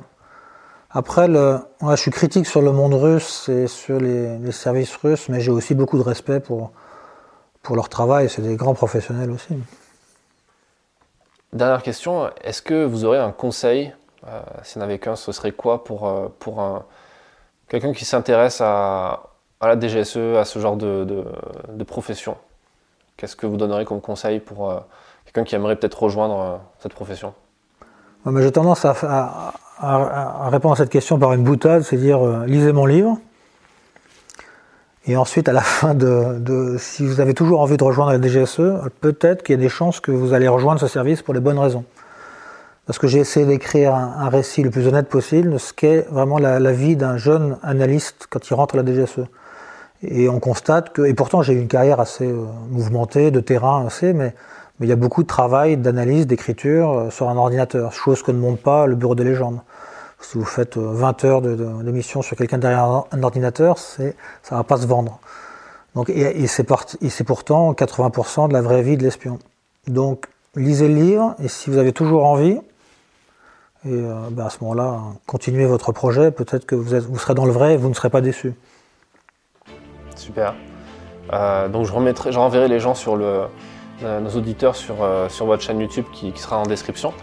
A: Après, le, je suis critique sur le monde russe et sur les, services russes, mais j'ai aussi beaucoup de respect pour, pour leur travail. C'est des grands professionnels aussi.
B: Dernière question, est-ce que vous aurez un conseil euh, S'il n'y en avait qu'un, ce serait quoi pour, euh, quelqu'un qui s'intéresse à, la DGSE, à ce genre de, profession? Qu'est-ce que vous donneriez comme conseil pour euh, quelqu'un qui aimerait peut-être rejoindre cette profession?
A: J'ai tendance à, répondre à cette question par une boutade, c'est dire euh, lisez mon livre. Et ensuite, à la fin de, si vous avez toujours envie de rejoindre la DGSE, peut-être qu'il y a des chances que vous allez rejoindre ce service pour les bonnes raisons. Parce que j'ai essayé d'écrire un, récit le plus honnête possible de ce qu'est vraiment la, vie d'un jeune analyste quand il rentre à la DGSE. Et on constate que, et pourtant j'ai eu une carrière assez euh, mouvementée, de terrain assez, mais mais il y a beaucoup de travail, d'analyse, d'écriture euh, sur un ordinateur, chose que ne montre pas le bureau des légendes. Si vous faites 20 euh, heures d'émission sur quelqu'un derrière un ordinateur, ça va pas se vendre. Donc, et, c'est, pourtant 80% de la vraie vie de l'espion. Donc, lisez le livre, et si vous avez toujours envie, euh, bah, à ce moment-là, continuez votre projet. Peut-être que vous, serez dans le vrai et vous ne serez pas déçu.
B: Super. Euh, donc je, renverrai les gens sur nos auditeurs sur, votre chaîne YouTube qui, sera en description.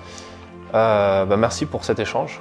B: Bah, merci pour cet échange